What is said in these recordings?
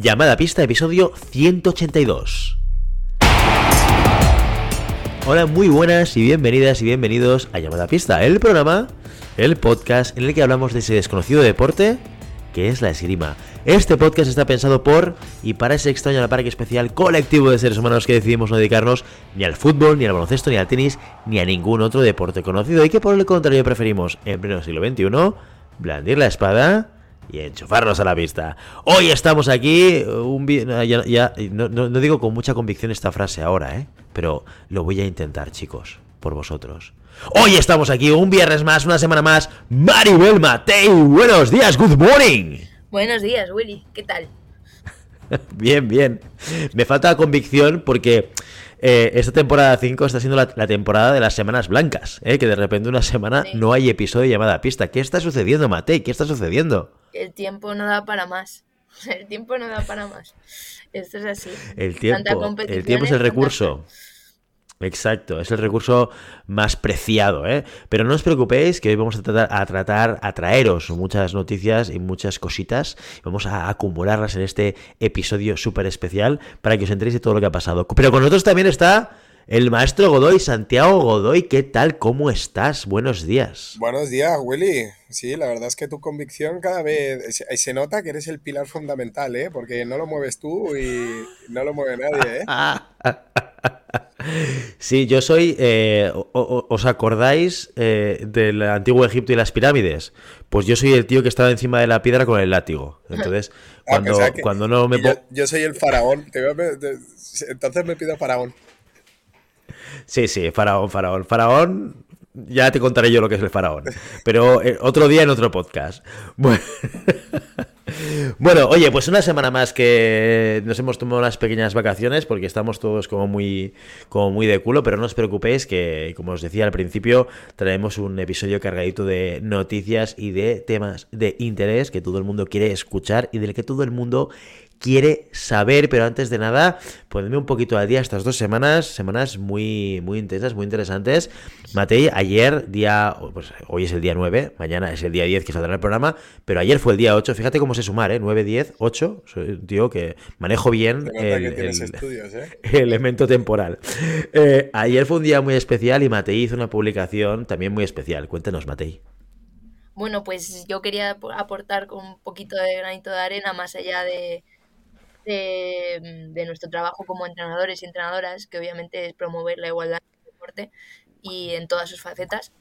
Llamada Pista, episodio 182. Hola, muy buenas y bienvenidas y bienvenidos a Llamada Pista, el programa, el podcast en el que hablamos de ese desconocido deporte que es la esgrima. Este podcast está pensado por y para ese extraño parque especial colectivo de seres humanos que decidimos no dedicarnos ni al fútbol, ni al baloncesto, ni al tenis, ni a ningún otro deporte conocido y que por el contrario preferimos en pleno siglo XXI blandir la espada y enchufarnos a la pista. Hoy estamos aquí, un ya, no, no, digo con mucha convicción esta frase ahora, ¿eh? pero lo voy a intentar, chicos, por vosotros. Hoy estamos aquí, un viernes más, una semana más. Maribel Matei, buenos días, good morning. Buenos días, Willy, ¿qué tal? bien, bien. Me falta convicción porque eh, esta temporada 5 está siendo la, temporada de las semanas blancas, ¿eh? que de repente una semana no hay episodio llamada pista. ¿Qué está sucediendo, Matei? ¿Qué está sucediendo? El tiempo no da para más. El tiempo no da para más. Esto es así. El tiempo, el tiempo es el recurso. Exacto, es el recurso más preciado, ¿eh? Pero no os preocupéis que hoy vamos a tratar, a tratar, a traeros muchas noticias y muchas cositas. Vamos a acumularlas en este episodio súper especial para que os enteréis de todo lo que ha pasado. Pero con nosotros también está el maestro Godoy, Santiago Godoy. ¿Qué tal? ¿Cómo estás? Buenos días. Buenos días, Willy. Sí, la verdad es que tu convicción cada vez se, nota que eres el pilar fundamental, ¿eh? Porque no lo mueves tú y no lo mueve nadie, ¿eh? Sí, yo soy. Eh, ¿Os acordáis eh, del antiguo Egipto y las pirámides? Pues yo soy el tío que estaba encima de la piedra con el látigo. Entonces, ah, cuando, cuando no me. Yo, yo, soy el faraón. Entonces me pido faraón. Sí, sí, faraón, faraón. Faraón, ya te contaré yo lo que es el faraón. Pero eh, otro día en otro podcast. Bueno. Bueno, oye, pues una semana más que nos hemos tomado unas pequeñas vacaciones porque estamos todos como muy, como muy de culo, pero no os preocupéis que, como os decía al principio, traemos un episodio cargadito de noticias y de temas de interés que todo el mundo quiere escuchar y del que todo el mundo quiere saber, pero antes de nada, ponedme un poquito al día estas dos semanas, semanas muy, muy intensas, muy interesantes. Matei, ayer, día, pues hoy es el día 9, mañana es el día 10 que saldrá el programa, pero ayer fue el día 8, fíjate cómo se sumar, ¿eh? 9, 10, 8, soy un tío que manejo bien el, ¿eh? elemento temporal. Eh, ayer fue un día muy especial y Matei hizo una publicación también muy especial. Cuéntanos, Matei. Bueno, pues yo quería aportar con un poquito de granito de arena más allá de, Mm, de, nuestro trabajo como entrenadores y entrenadoras, que obviamente es promover la igualdad en el deporte y en todas sus facetas,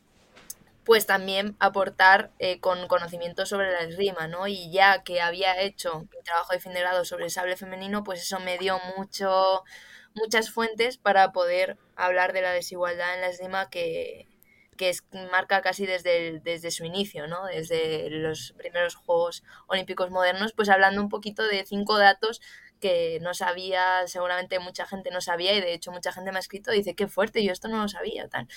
pues también aportar eh, con conocimiento sobre la esgrima, ¿no? Y ya que había hecho mi trabajo de fin de grado sobre el sable femenino, pues eso me dio mucho, muchas fuentes para poder hablar de la desigualdad en la esgrima que, que es, marca casi desde, desde su inicio, ¿no? desde los primeros Juegos Olímpicos modernos, pues hablando un poquito de cinco datos que no sabía, seguramente mucha gente no sabía y de hecho mucha gente me ha escrito y dice, qué fuerte, yo esto no lo sabía, tal.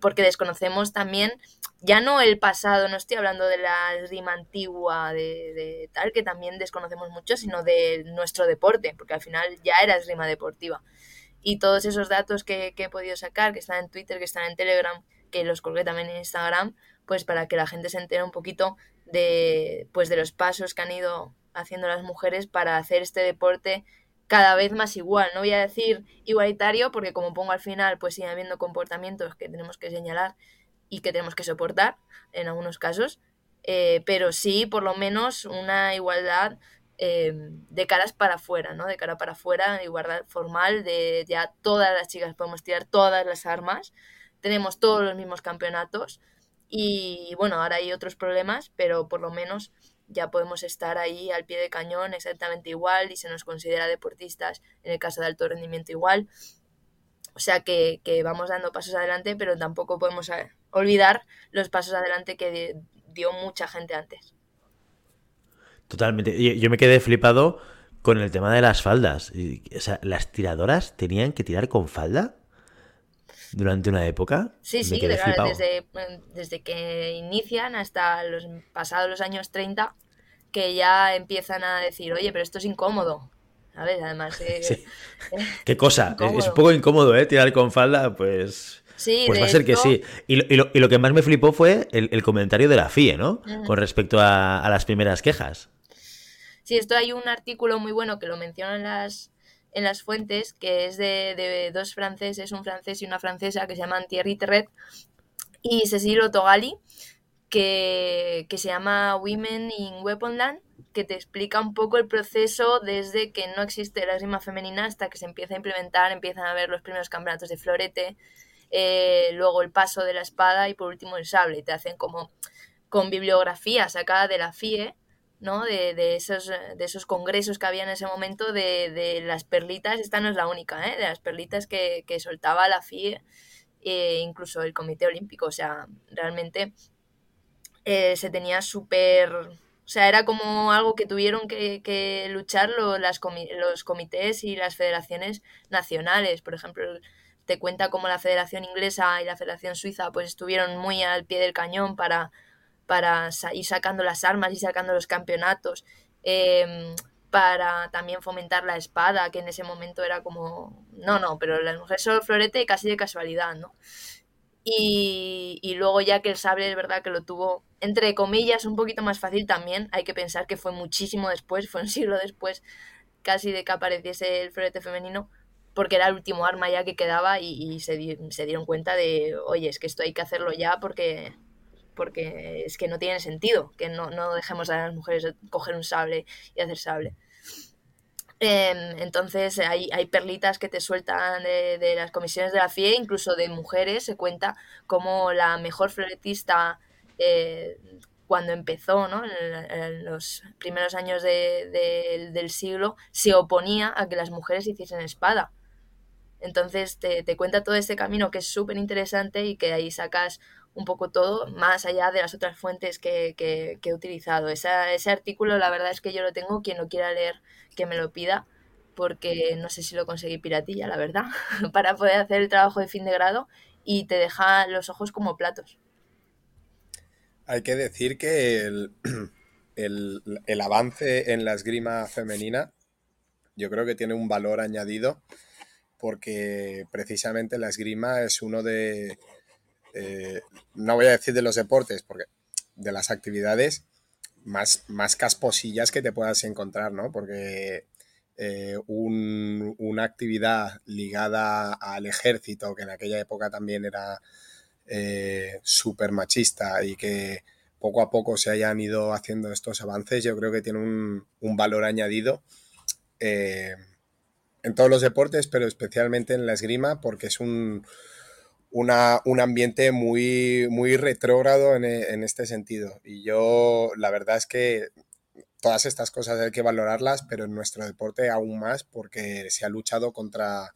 Porque desconocemos también, ya no el pasado, no estoy hablando de la esgrima antigua, de, de, tal, que también desconocemos mucho, sino de nuestro deporte, porque al final ya era esgrima deportiva. Y todos esos datos que, que he podido sacar, que están en Twitter, que están en Telegram, que los colgué también en Instagram, pues para que la gente se entere un poquito de, pues de los pasos que han ido haciendo las mujeres para hacer este deporte cada vez más igual. No voy a decir igualitario porque como pongo al final, pues sigue habiendo comportamientos que tenemos que señalar y que tenemos que soportar en algunos casos, eh, pero sí por lo menos una igualdad eh, de caras para afuera, ¿no? De cara para afuera, igualdad formal, de ya todas las chicas podemos tirar todas las armas tenemos todos los mismos campeonatos y bueno, ahora hay otros problemas, pero por lo menos ya podemos estar ahí al pie de cañón exactamente igual y se nos considera deportistas en el caso de alto rendimiento igual. O sea que, vamos dando pasos adelante, pero tampoco podemos eh, olvidar los pasos adelante que dio mucha gente antes. Totalmente. Yo me quedé flipado con el tema de las faldas. O sea, ¿las tiradoras tenían que tirar con falda? Durante una época. Sí, sí, desde, desde, que inician hasta los pasados los años 30, que ya empiezan a decir, oye, pero esto es incómodo. ¿Sabes? Además. Eh, Qué cosa. Es, un poco incómodo, ¿eh? Tirar con falda, pues. Sí, pues va a ser que sí. Y lo, y, lo, que más me flipó fue el, comentario de la FIE, ¿no? Con respecto a, a las primeras quejas. Sí, esto hay un artículo muy bueno que lo menciona en las, en las fuentes, que es de, de dos franceses, un francés y una francesa, que se llaman Thierry Terret y Cecilio Togali, que, que se llama Women in Weaponland, que te explica un poco el proceso desde que no existe la esgrima femenina hasta que se empieza a implementar, empiezan a haber los primeros campeonatos de florete, eh, luego el paso de la espada y por último el sable. Te hacen como con bibliografía sacada de la FIE, ¿no? De, de, esos, de esos congresos que había en ese momento de, de las perlitas, esta no es la única, ¿eh? de las perlitas que, que soltaba la FIE, e incluso el Comité Olímpico, o sea, realmente eh, se tenía súper... O sea, era como algo que tuvieron que, que luchar las los comités y las federaciones nacionales. Por ejemplo, te cuenta cómo la Federación Inglesa y la Federación Suiza pues estuvieron muy al pie del cañón para, para ir sacando las armas y sacando los campeonatos. Eh, para también fomentar la espada, que en ese momento era como, no, no, pero las mujeres solo florete casi de casualidad, ¿no? Y, y, luego ya que el sable es verdad que lo tuvo, entre comillas, un poquito más fácil también, hay que pensar que fue muchísimo después, fue un siglo después casi de que apareciese el florete femenino, porque era el último arma ya que quedaba y, se, se, dieron cuenta de, oye, es que esto hay que hacerlo ya porque, porque es que no tiene sentido, que no, no dejemos a las mujeres coger un sable y hacer sable. Eh, entonces hay, hay, perlitas que te sueltan de, de, las comisiones de la FIE, incluso de mujeres, se cuenta como la mejor floretista eh, cuando empezó, ¿no? en, en, los primeros años de, de, del siglo, se oponía a que las mujeres hiciesen espada. Entonces te, te cuenta todo este camino que es súper interesante y que ahí sacas un poco todo, más allá de las otras fuentes que, que, he utilizado. Ese artículo, la verdad es que yo lo tengo, quien lo quiera leer, que me lo pida, porque no sé si lo conseguí piratilla, la verdad, para poder hacer el trabajo de fin de grado y te deja los ojos como platos. Hay que decir que el, el, el avance en la esgrima femenina yo creo que tiene un valor añadido porque precisamente la esgrima es uno de, eh, no voy a decir de los deportes, porque de las actividades más, más casposillas que te puedas encontrar, ¿no? Porque eh, un, una actividad ligada al ejército, que en aquella época también era eh, súper machista y que poco a poco se hayan ido haciendo estos avances, yo creo que tiene un, un valor añadido eh, en todos los deportes, pero especialmente en la esgrima, porque es un, un ambiente muy, muy retrógrado en, en, este sentido. Y yo, la verdad es que todas estas cosas hay que valorarlas, pero en nuestro deporte aún más, porque se ha luchado contra,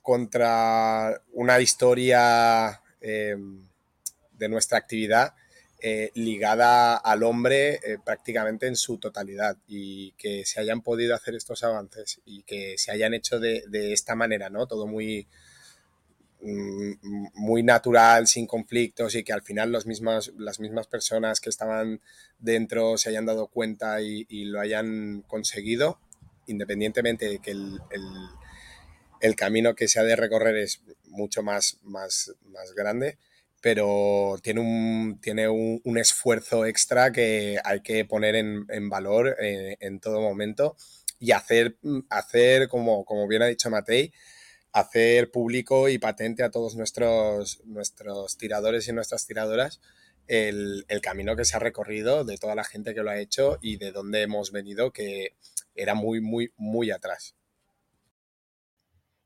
contra una historia eh, de nuestra actividad eh, ligada al hombre eh, prácticamente en su totalidad y que se hayan podido hacer estos avances y que se hayan hecho de, de esta manera, ¿no? Todo muy, muy natural, sin conflictos y que al final los mismos, las mismas personas que estaban dentro se hayan dado cuenta y, lo hayan conseguido, independientemente de que el, el, el, camino que se ha de recorrer es mucho más, más, más grande, pero tiene un, tiene un, un, esfuerzo extra que hay que poner en, en valor en, en, todo momento y hacer, hacer como, como bien ha dicho Matei, hacer público y patente a todos nuestros, nuestros tiradores y nuestras tiradoras el, el, camino que se ha recorrido, de toda la gente que lo ha hecho y de dónde hemos venido, que era muy, muy, muy atrás.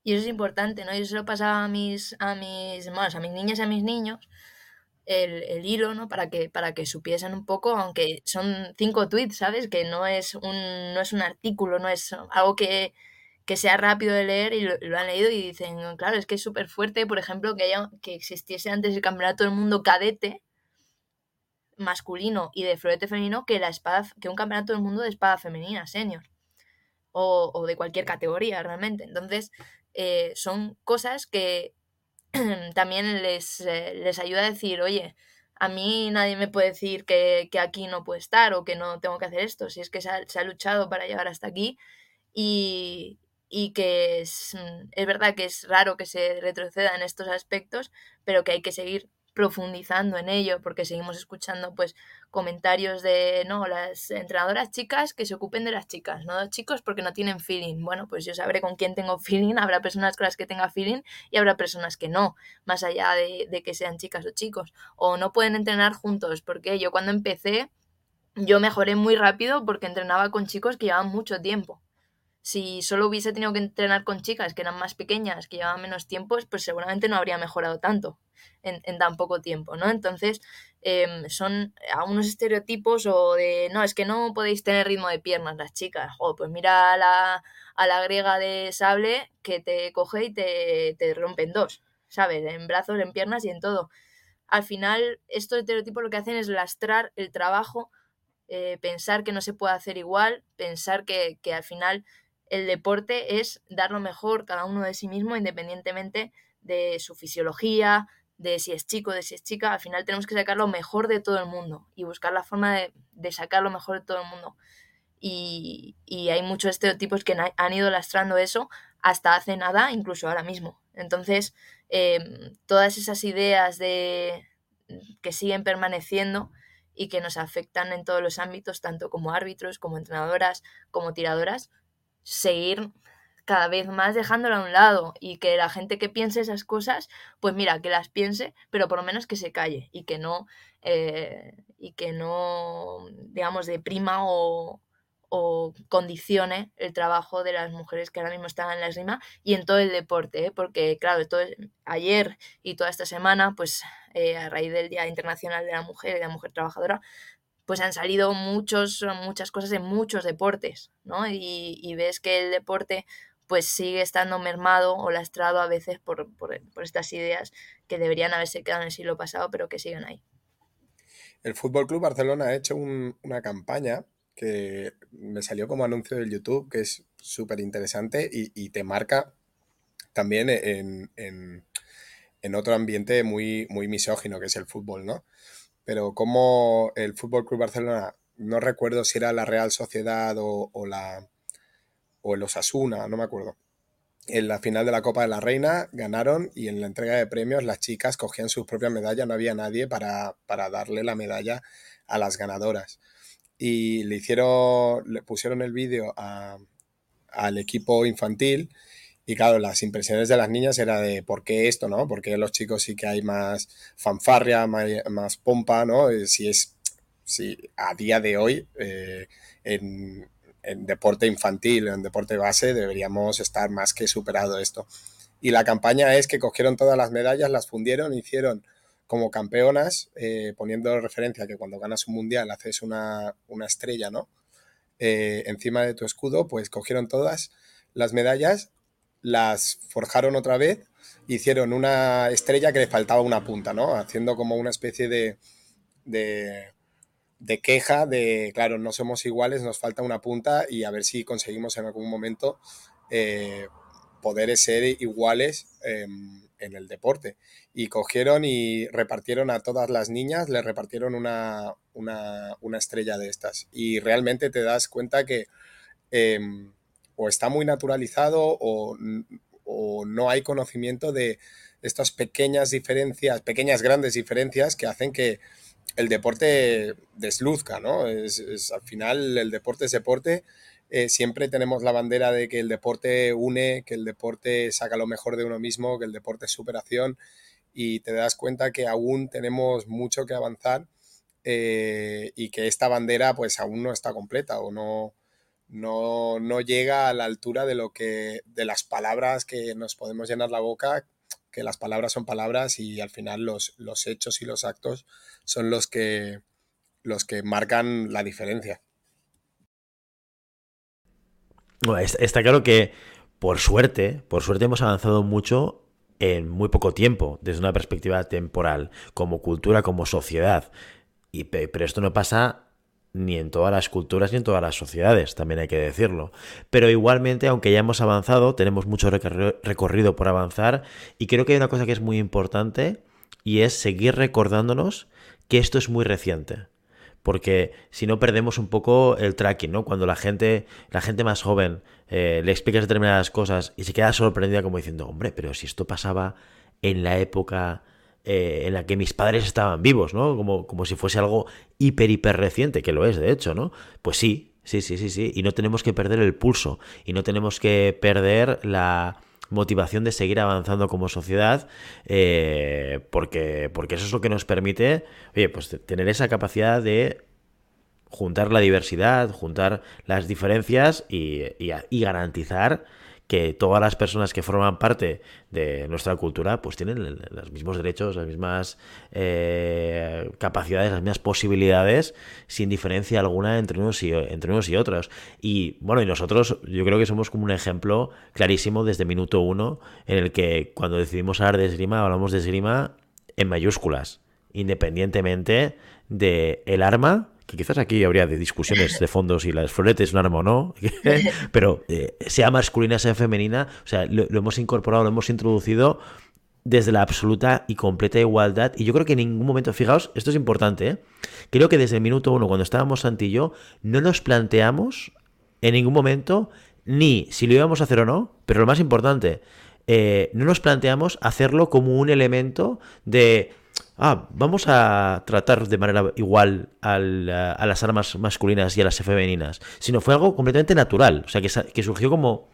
Y eso es importante, ¿no? Yo se lo pasaba a mis, a mis, a mis niñas y a mis niños, el, el, hilo, ¿no? Para que, para que supiesen un poco, aunque son cinco tweets, ¿sabes? Que no es un, no es un artículo, no es algo que, que sea rápido de leer y lo, han leído y dicen, claro, es que es súper fuerte, por ejemplo, que, haya, que existiese antes el campeonato del mundo cadete masculino y de florete femenino que la espada que un campeonato del mundo de espada femenina senior o, o de cualquier categoría realmente entonces eh, son cosas que también les, eh, les ayuda a decir oye a mí nadie me puede decir que, que, aquí no puedo estar o que no tengo que hacer esto si es que se ha, se ha luchado para llegar hasta aquí y, y que es, es, verdad que es raro que se retroceda en estos aspectos, pero que hay que seguir profundizando en ello, porque seguimos escuchando pues comentarios de, no, las entrenadoras chicas que se ocupen de las chicas, no los chicos porque no tienen feeling. Bueno, pues yo sabré con quién tengo feeling, habrá personas con las que tenga feeling y habrá personas que no, más allá de, de que sean chicas o chicos, o no pueden entrenar juntos, porque yo cuando empecé, yo mejoré muy rápido porque entrenaba con chicos que llevaban mucho tiempo si solo hubiese tenido que entrenar con chicas que eran más pequeñas, que llevaban menos tiempo, pues seguramente no habría mejorado tanto en, tan poco tiempo, ¿no? Entonces, em, son a unos estereotipos o de, no, es que no podéis tener ritmo de piernas las chicas, o pues mira a la, a la griega de sable que te coge y te, te rompen dos, ¿sabes? En brazos, en piernas y en todo. Al final, estos estereotipos lo que hacen es lastrar el trabajo, eh, pensar que no se puede hacer igual, pensar que, que al final el deporte es dar lo mejor cada uno de sí mismo, independientemente de su fisiología, de si es chico, de si es chica. Al final tenemos que sacar lo mejor de todo el mundo y buscar la forma de, sacar lo mejor de todo el mundo. Y, hay muchos estereotipos que han ido lastrando eso hasta hace nada, incluso ahora mismo. Entonces, em, todas esas ideas de que siguen permaneciendo y que nos afectan en todos los ámbitos, tanto como árbitros, como entrenadoras, como tiradoras, seguir cada vez más dejándolo a un lado y que la gente que piense esas cosas, pues mira, que las piense, pero por lo menos que se calle y que no, eh, y que no, digamos, deprima o, o condicione el trabajo de las mujeres que ahora mismo están en la esgrima y en todo el deporte, ¿eh? porque claro, todo, ayer y toda esta semana, pues eh, a raíz del Día Internacional de la Mujer y de la Mujer Trabajadora, pues han salido muchos, muchas cosas en muchos deportes, ¿no? Y, ves que el deporte pues sigue estando mermado o lastrado a veces por, estas ideas que deberían haberse quedado en el siglo pasado, pero que siguen ahí. El Fútbol Club Barcelona ha hecho una campaña que me salió como anuncio del YouTube, que es súper interesante y, te marca también en, en, otro ambiente muy, muy misógino, que es el fútbol, ¿no? Pero como el Fútbol Club Barcelona, no recuerdo si era la Real Sociedad o, la o el Osasuna, no me acuerdo. En la final de la Copa de la Reina ganaron y en la entrega de premios las chicas cogían sus propias medallas, no había nadie para, darle la medalla a las ganadoras. Y le hicieron, le pusieron el vídeo al equipo infantil y claro, las impresiones de las niñas era de por qué esto, ¿no? Porque los chicos sí que hay más fanfarria, más, pompa, ¿no? Eh, si es, si a día de hoy eh, en, deporte infantil, en deporte base, deberíamos estar más que superado esto. Y la campaña es que cogieron todas las medallas, las fundieron, hicieron como campeonas, eh, poniendo referencia que cuando ganas un mundial haces una, estrella, ¿no? encima de tu escudo, pues cogieron todas las medallas las forjaron otra vez, hicieron una estrella que le faltaba una punta, ¿no? Haciendo como una especie de, de, queja de, claro, no somos iguales, nos falta una punta y a ver si conseguimos en algún momento eh, poder ser iguales em, en el deporte. Y cogieron y repartieron a todas las niñas, le repartieron una, estrella de estas. Y realmente te das cuenta que... Em, o está muy naturalizado o, no hay conocimiento de estas pequeñas diferencias, pequeñas grandes diferencias que hacen que el deporte desluzca, ¿no? Es, al final el deporte es deporte. Eh, siempre tenemos la bandera de que el deporte une, que el deporte saca lo mejor de uno mismo, que el deporte es superación y te das cuenta que aún tenemos mucho que avanzar eh, y que esta bandera pues aún no está completa o no, no, no llega a la altura de lo que de las palabras que nos podemos llenar la boca que las palabras son palabras y al final los, los hechos y los actos son los que los que marcan la diferencia. está claro que por suerte, por suerte hemos avanzado mucho en muy poco tiempo, desde una perspectiva temporal, como cultura, como sociedad. Y, pero esto no pasa ni en todas las culturas ni en todas las sociedades, también hay que decirlo. Pero igualmente, aunque ya hemos avanzado, tenemos mucho recorrido por avanzar y creo que hay una cosa que es muy importante y es seguir recordándonos que esto es muy reciente. Porque si no perdemos un poco el tracking, ¿no? Cuando la gente, la gente más joven eh, le explicas determinadas cosas y se queda sorprendida como diciendo, hombre, pero si esto pasaba en la época eh, en la que mis padres estaban vivos, ¿no? Como, como si fuese algo hiper, hiper reciente, que lo es, de hecho, ¿no? Pues sí, sí, sí, sí, sí. Y no tenemos que perder el pulso y no tenemos que perder la motivación de seguir avanzando como sociedad, eh, porque, porque eso es lo que nos permite, oye, pues tener esa capacidad de juntar la diversidad, juntar las diferencias y, y garantizar que todas las personas que forman parte de nuestra cultura pues tienen los mismos derechos, las mismas eh, capacidades, las mismas posibilidades sin diferencia alguna entre unos, y, entre unos y otros. Y bueno, y nosotros yo creo que somos como un ejemplo clarísimo desde minuto uno en el que cuando decidimos hablar de esgrima hablamos de esgrima en mayúsculas, independientemente de el arma que quizás aquí habría de discusiones de fondos si las floretes es un arma o no, pero eh, sea masculina, sea femenina, o sea, lo, hemos incorporado, lo hemos introducido desde la absoluta y completa igualdad. Y yo creo que en ningún momento, fijaos, esto es importante, ¿eh? creo que desde el minuto uno, cuando estábamos Santi y yo, no nos planteamos en ningún momento ni si lo íbamos a hacer o no, pero lo más importante, eh, no nos planteamos hacerlo como un elemento de ah, vamos a tratar de manera igual a las armas masculinas y a las femeninas, sino fue algo completamente natural, o sea, que, surgió como,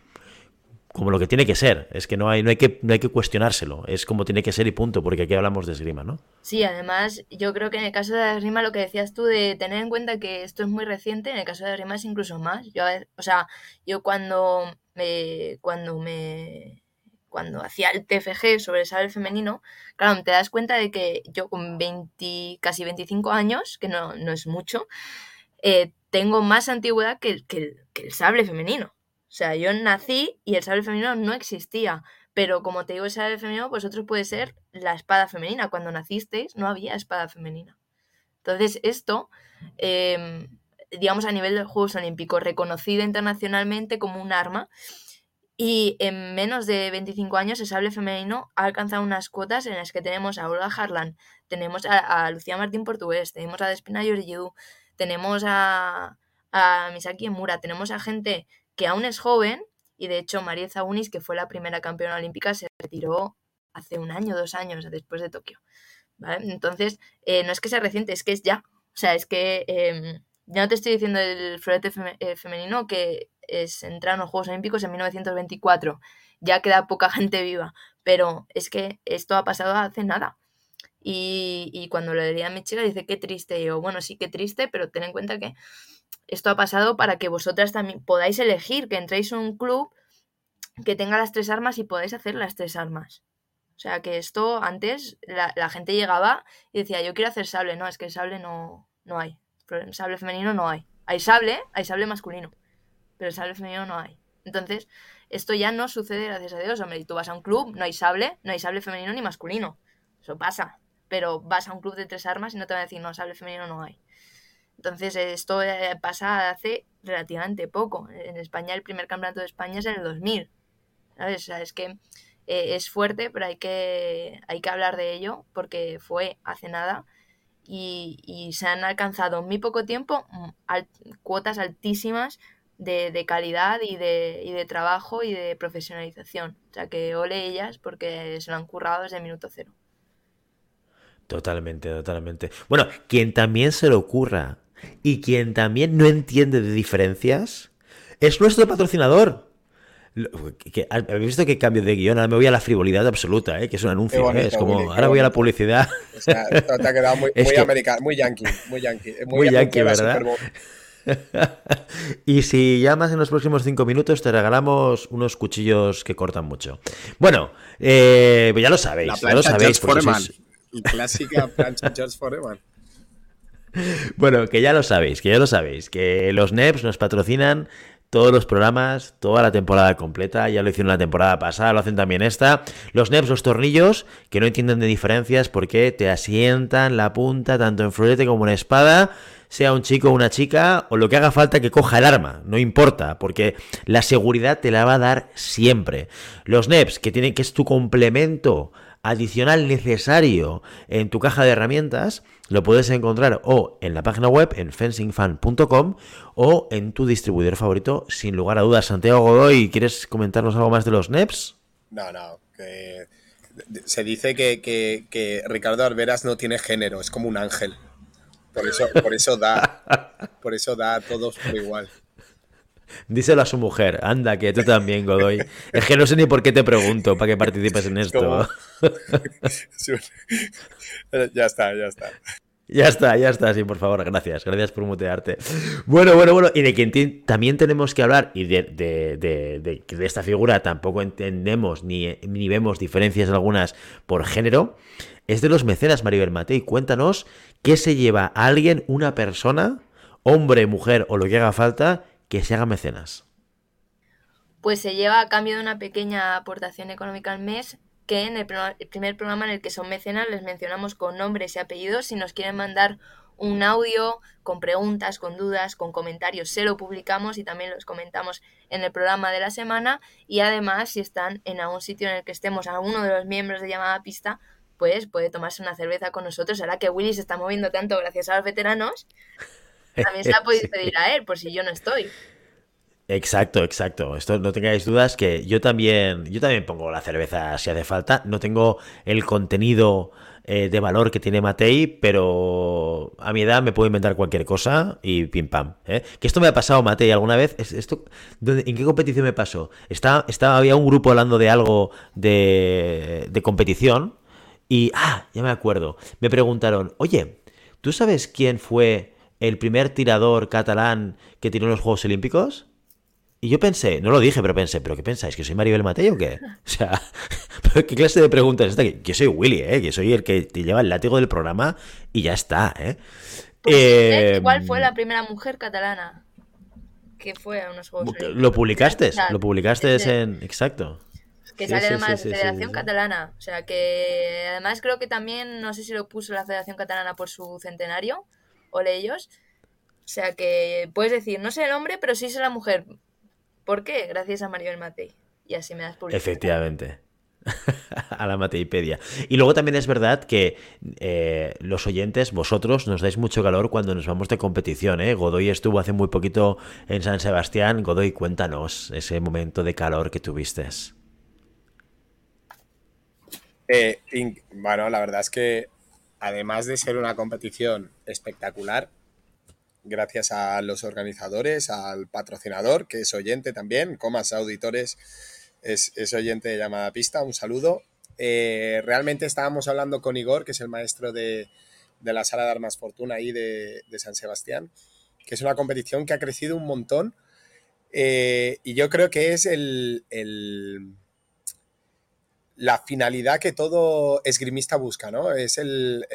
como lo que tiene que ser, es que no hay, no, hay que no hay que cuestionárselo, es como tiene que ser y punto, porque aquí hablamos de esgrima, ¿no? Sí, además yo creo que en el caso de esgrima lo que decías tú de tener en cuenta que esto es muy reciente, en el caso de esgrima es incluso más, yo, o sea, yo cuando me, cuando me cuando hacía el TFG sobre el sable femenino, claro, te das cuenta de que yo con 20, casi 25 años, que no, es mucho, eh, tengo más antigüedad que, que, el sable femenino. O sea, yo nací y el sable femenino no existía. Pero como te digo, el sable femenino, otro puede ser la espada femenina. Cuando nacisteis no había espada femenina. Entonces, esto, em, digamos, a nivel de Juegos Olímpicos, reconocido internacionalmente como un arma, y en menos de 25 años el sable femenino ha alcanzado unas cuotas en las que tenemos a Olga Harlan, tenemos a, Lucía Martín Portugués, tenemos a Despina Georgiou, tenemos a, a Misaki Emura, tenemos a gente que aún es joven y de hecho María Zagunis, que fue la primera campeona olímpica, se retiró hace un año, dos años después de Tokio. Entonces, eh, no es que sea reciente, es que es ya. O sea, es que em, ya no te estoy diciendo el florete eh, femenino que es, entraron los Juegos Olímpicos en 1924. Ya queda poca gente viva, pero es que esto ha pasado hace nada. Y, cuando le diría a mi chica, dice, qué triste. Y yo, bueno, sí, qué triste, pero ten en cuenta que esto ha pasado para que vosotras también podáis elegir, que entréis en un club que tenga las tres armas y podáis hacer las tres armas. O sea que esto antes la, la gente llegaba y decía, yo quiero hacer sable. No, es que sable no, no hay. Sable femenino no hay. Hay sable, hay sable masculino pero el sable femenino no hay. Entonces, esto ya no sucede, gracias a Dios. Hombre, tú vas a un club, no hay sable, no hay sable femenino ni masculino. Eso pasa. Pero vas a un club de tres armas y no te van a decir, no, sable femenino no hay. Entonces, esto eh, pasa hace relativamente poco. En España, el primer campeonato de España es en el 2000. ¿Sabes? O es que eh, es fuerte, pero hay que, hay que hablar de ello porque fue hace nada y, y se han alcanzado en muy poco tiempo mm, cuotas altísimas de, calidad y de, y de trabajo y de profesionalización. O sea, que ole ellas porque se lo han currado desde el minuto cero. Totalmente, totalmente. Bueno, quien también se lo ocurra y quien también no entiende de diferencias es nuestro patrocinador. ¿Habéis visto que cambio de guion? Ahora me voy a la frivolidad absoluta, ¿eh? que es un anuncio. ¿eh? Es como, ahora voy a la publicidad. O sea, te ha quedado muy, muy americano, muy yankee, muy yankee. Muy, yankee, ¿verdad? y si llamas en los próximos cinco minutos, te regalamos unos cuchillos que cortan mucho. Bueno, eh, ya lo sabéis. ya lo sabéis. Clásica plancha George Foreman. Bueno, que ya lo sabéis, que ya lo sabéis, que los NEPs nos patrocinan todos los programas, toda la temporada completa, ya lo hicieron la temporada pasada, lo hacen también esta. Los NEPs, los tornillos, que no entienden de diferencias porque te asientan la punta tanto en florete como en espada sea un chico o una chica, o lo que haga falta que coja el arma, no importa, porque la seguridad te la va a dar siempre. Los NEPs, que tienen que es tu complemento adicional necesario en tu caja de herramientas, lo puedes encontrar o en la página web en fencingfan.com o en tu distribuidor favorito, sin lugar a dudas. Santiago Godoy, ¿quieres comentarnos algo más de los NEPs? No, no, se dice que, que, que Ricardo Arberas no tiene género, es como un ángel. Por eso, por eso da. Por eso da a todos por igual. Díselo a su mujer, anda, que tú también, Godoy. Es que no sé ni por qué te pregunto para que participes en esto. ya está, ya está. Ya está, ya está, sí, por favor, gracias, gracias por mutearte. Bueno, bueno, bueno, y de quien también tenemos que hablar, y de, de, de, de, esta figura tampoco entendemos ni, ni, vemos diferencias algunas por género, es de los mecenas, Maribel Matei. Cuéntanos qué se lleva a alguien, una persona, hombre, mujer o lo que haga falta, que se haga mecenas. Pues se lleva a cambio de una pequeña aportación económica al mes que en el, primer programa en el que son mecenas les mencionamos con nombres y apellidos. Si nos quieren mandar un audio con preguntas, con dudas, con comentarios, se lo publicamos y también los comentamos en el programa de la semana. Y además, si están en algún sitio en el que estemos a uno de los miembros de llamada pista, pues puede tomarse una cerveza con nosotros. Ahora que Willy se está moviendo tanto gracias a los veteranos, también se la podéis pedir a él, por si yo no estoy. Exacto, exacto. Esto no tengáis dudas que yo también, yo también pongo la cerveza si hace falta. No tengo el contenido eh, de valor que tiene Matei, pero a mi edad me puedo inventar cualquier cosa y pim pam. ¿eh? Que esto me ha pasado, Matei, alguna vez. Esto, ¿En qué competición me pasó? Estaba, estaba, había un grupo hablando de algo de, de competición y, ah, ya me acuerdo. Me preguntaron, oye, ¿tú sabes quién fue el primer tirador catalán que tiró en los Juegos Olímpicos? Y yo pensé, no lo dije, pero pensé, ¿pero qué pensáis? ¿Que soy Maribel Matei o qué? O sea, ¿qué clase de pregunta es esta? Yo soy Willy, ¿eh? Que soy el que te lleva el látigo del programa y ya está, ¿eh? Pues, eh ¿Cuál fue la primera mujer catalana que fue a unos Juegos Olímpicos? Lo publicaste, lo publicaste en... Exacto. Que sale además de Federación Catalana. O sea que además creo que también, no sé si lo puso la Federación Catalana por su centenario, o ellos. O sea que puedes decir, no sé el hombre, pero sí sé la mujer. ¿Por qué? Gracias a Maribel Matei. Y así me das publicidad. Efectivamente. a la Mateipedia. Y luego también es verdad que eh, los oyentes, vosotros, nos dais mucho calor cuando nos vamos de competición. ¿eh? Godoy estuvo hace muy poquito en San Sebastián. Godoy, cuéntanos ese momento de calor que tuviste. Eh, bueno, la verdad es que además de ser una competición espectacular, gracias a los organizadores, al patrocinador, que es oyente también, Comas Auditores, es, oyente de llamada pista, un saludo. Eh, realmente estábamos hablando con Igor, que es el maestro de, la sala de armas fortuna ahí de, San Sebastián, que es una competición que ha crecido un montón. Eh, y yo creo que es el, la finalidad que todo esgrimista busca, ¿no? Es el,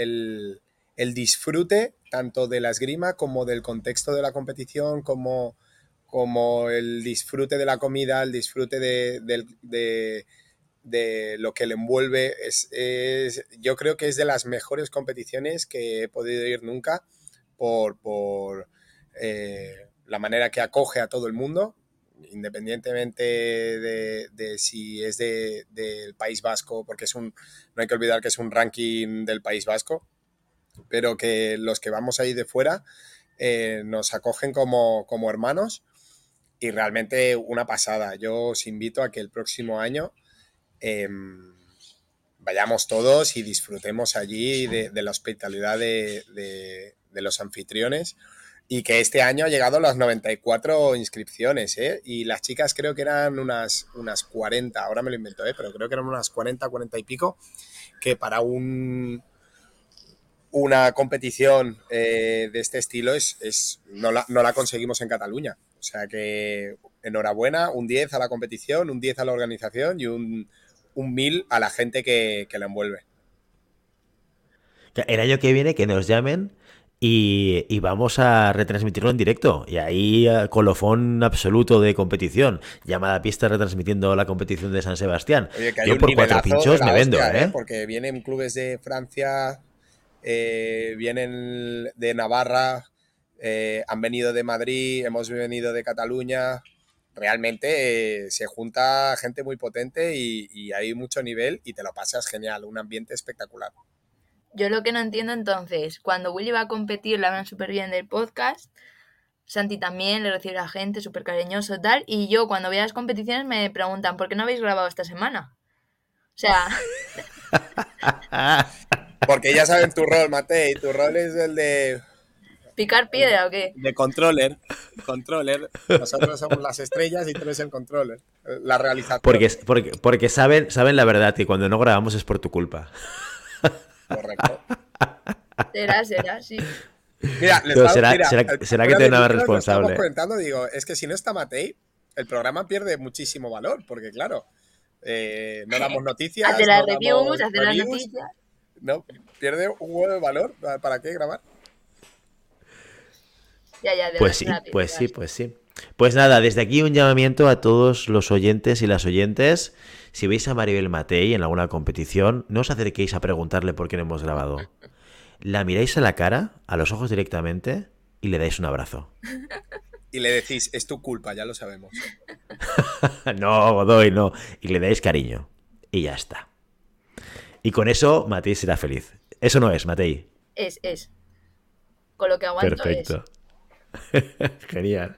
el disfrute tanto de la esgrima como del contexto de la competición, como, como el disfrute de la comida, el disfrute de, lo que le envuelve. Es, yo creo que es de las mejores competiciones que he podido ir nunca por, eh, la manera que acoge a todo el mundo, independientemente de, si es del País Vasco, porque es un, no hay que olvidar que es un ranking del País Vasco, pero que los que vamos ahí de fuera eh, nos acogen como, hermanos y realmente una pasada. Yo os invito a que el próximo año em, vayamos todos y disfrutemos allí de, la hospitalidad de, los anfitriones y que este año ha llegado a las 94 inscripciones, ¿eh? Y las chicas creo que eran unas, unas 40, ahora me lo invento, ¿eh? Pero creo que eran unas 40, 40 y pico, que para un, una competición eh, de este estilo es, es no, la, no, la, conseguimos en Cataluña. O sea que enhorabuena, un 10 a la competición, un 10 a la organización y un, un 1000 a la gente que, que la envuelve. El año que viene que nos llamen y, y, vamos a retransmitirlo en directo. Y ahí eh, colofón absoluto de competición. Llamada pista retransmitiendo la competición de San Sebastián. Yo por cuatro pinchos me vendo, ¿eh? ¿eh? Porque vienen clubes de Francia, eh, vienen de Navarra, han venido de Madrid, hemos venido de Cataluña. Realmente se junta gente muy potente y, hay mucho nivel y te lo pasas genial, un ambiente espectacular. Yo lo que no entiendo entonces, cuando Willy va a competir, le hablan súper bien del podcast, Santi también le recibe a gente súper cariñoso tal, y yo cuando voy a las competiciones me preguntan, ¿por qué no habéis grabado esta semana? O sea... Porque ya saben tu rol, Matei. Tu rol es el de ¿Picar piedra o qué? De controller. Controller. Nosotros somos las estrellas y tú eres el controller. La realización. Porque, porque, porque saben, saben la verdad y cuando no grabamos es por tu culpa. Correcto. Será, será, sí. Mira, será, será, que te más responsable. Estamos comentando, digo, es que si no está Matei, el programa pierde muchísimo valor, porque claro, eh, no damos noticias. Hace las reviews, hace las noticias. No, pierde un huevo de valor. ¿Para qué grabar? pues sí, pues sí, pues sí. Pues nada, desde aquí un llamamiento a todos los oyentes y las oyentes. Si veis a Maribel Matei en alguna competición, no os acerquéis a preguntarle por qué no hemos grabado. La miráis a la cara, a los ojos directamente, y le dais un abrazo. Y le decís, es tu culpa, ya lo sabemos. no, Godoy, no. Y le dais cariño. Y ya está. Y con eso Matei será feliz. Eso no es, Matei. Es, es. Con lo que aguanto Perfecto. Genial.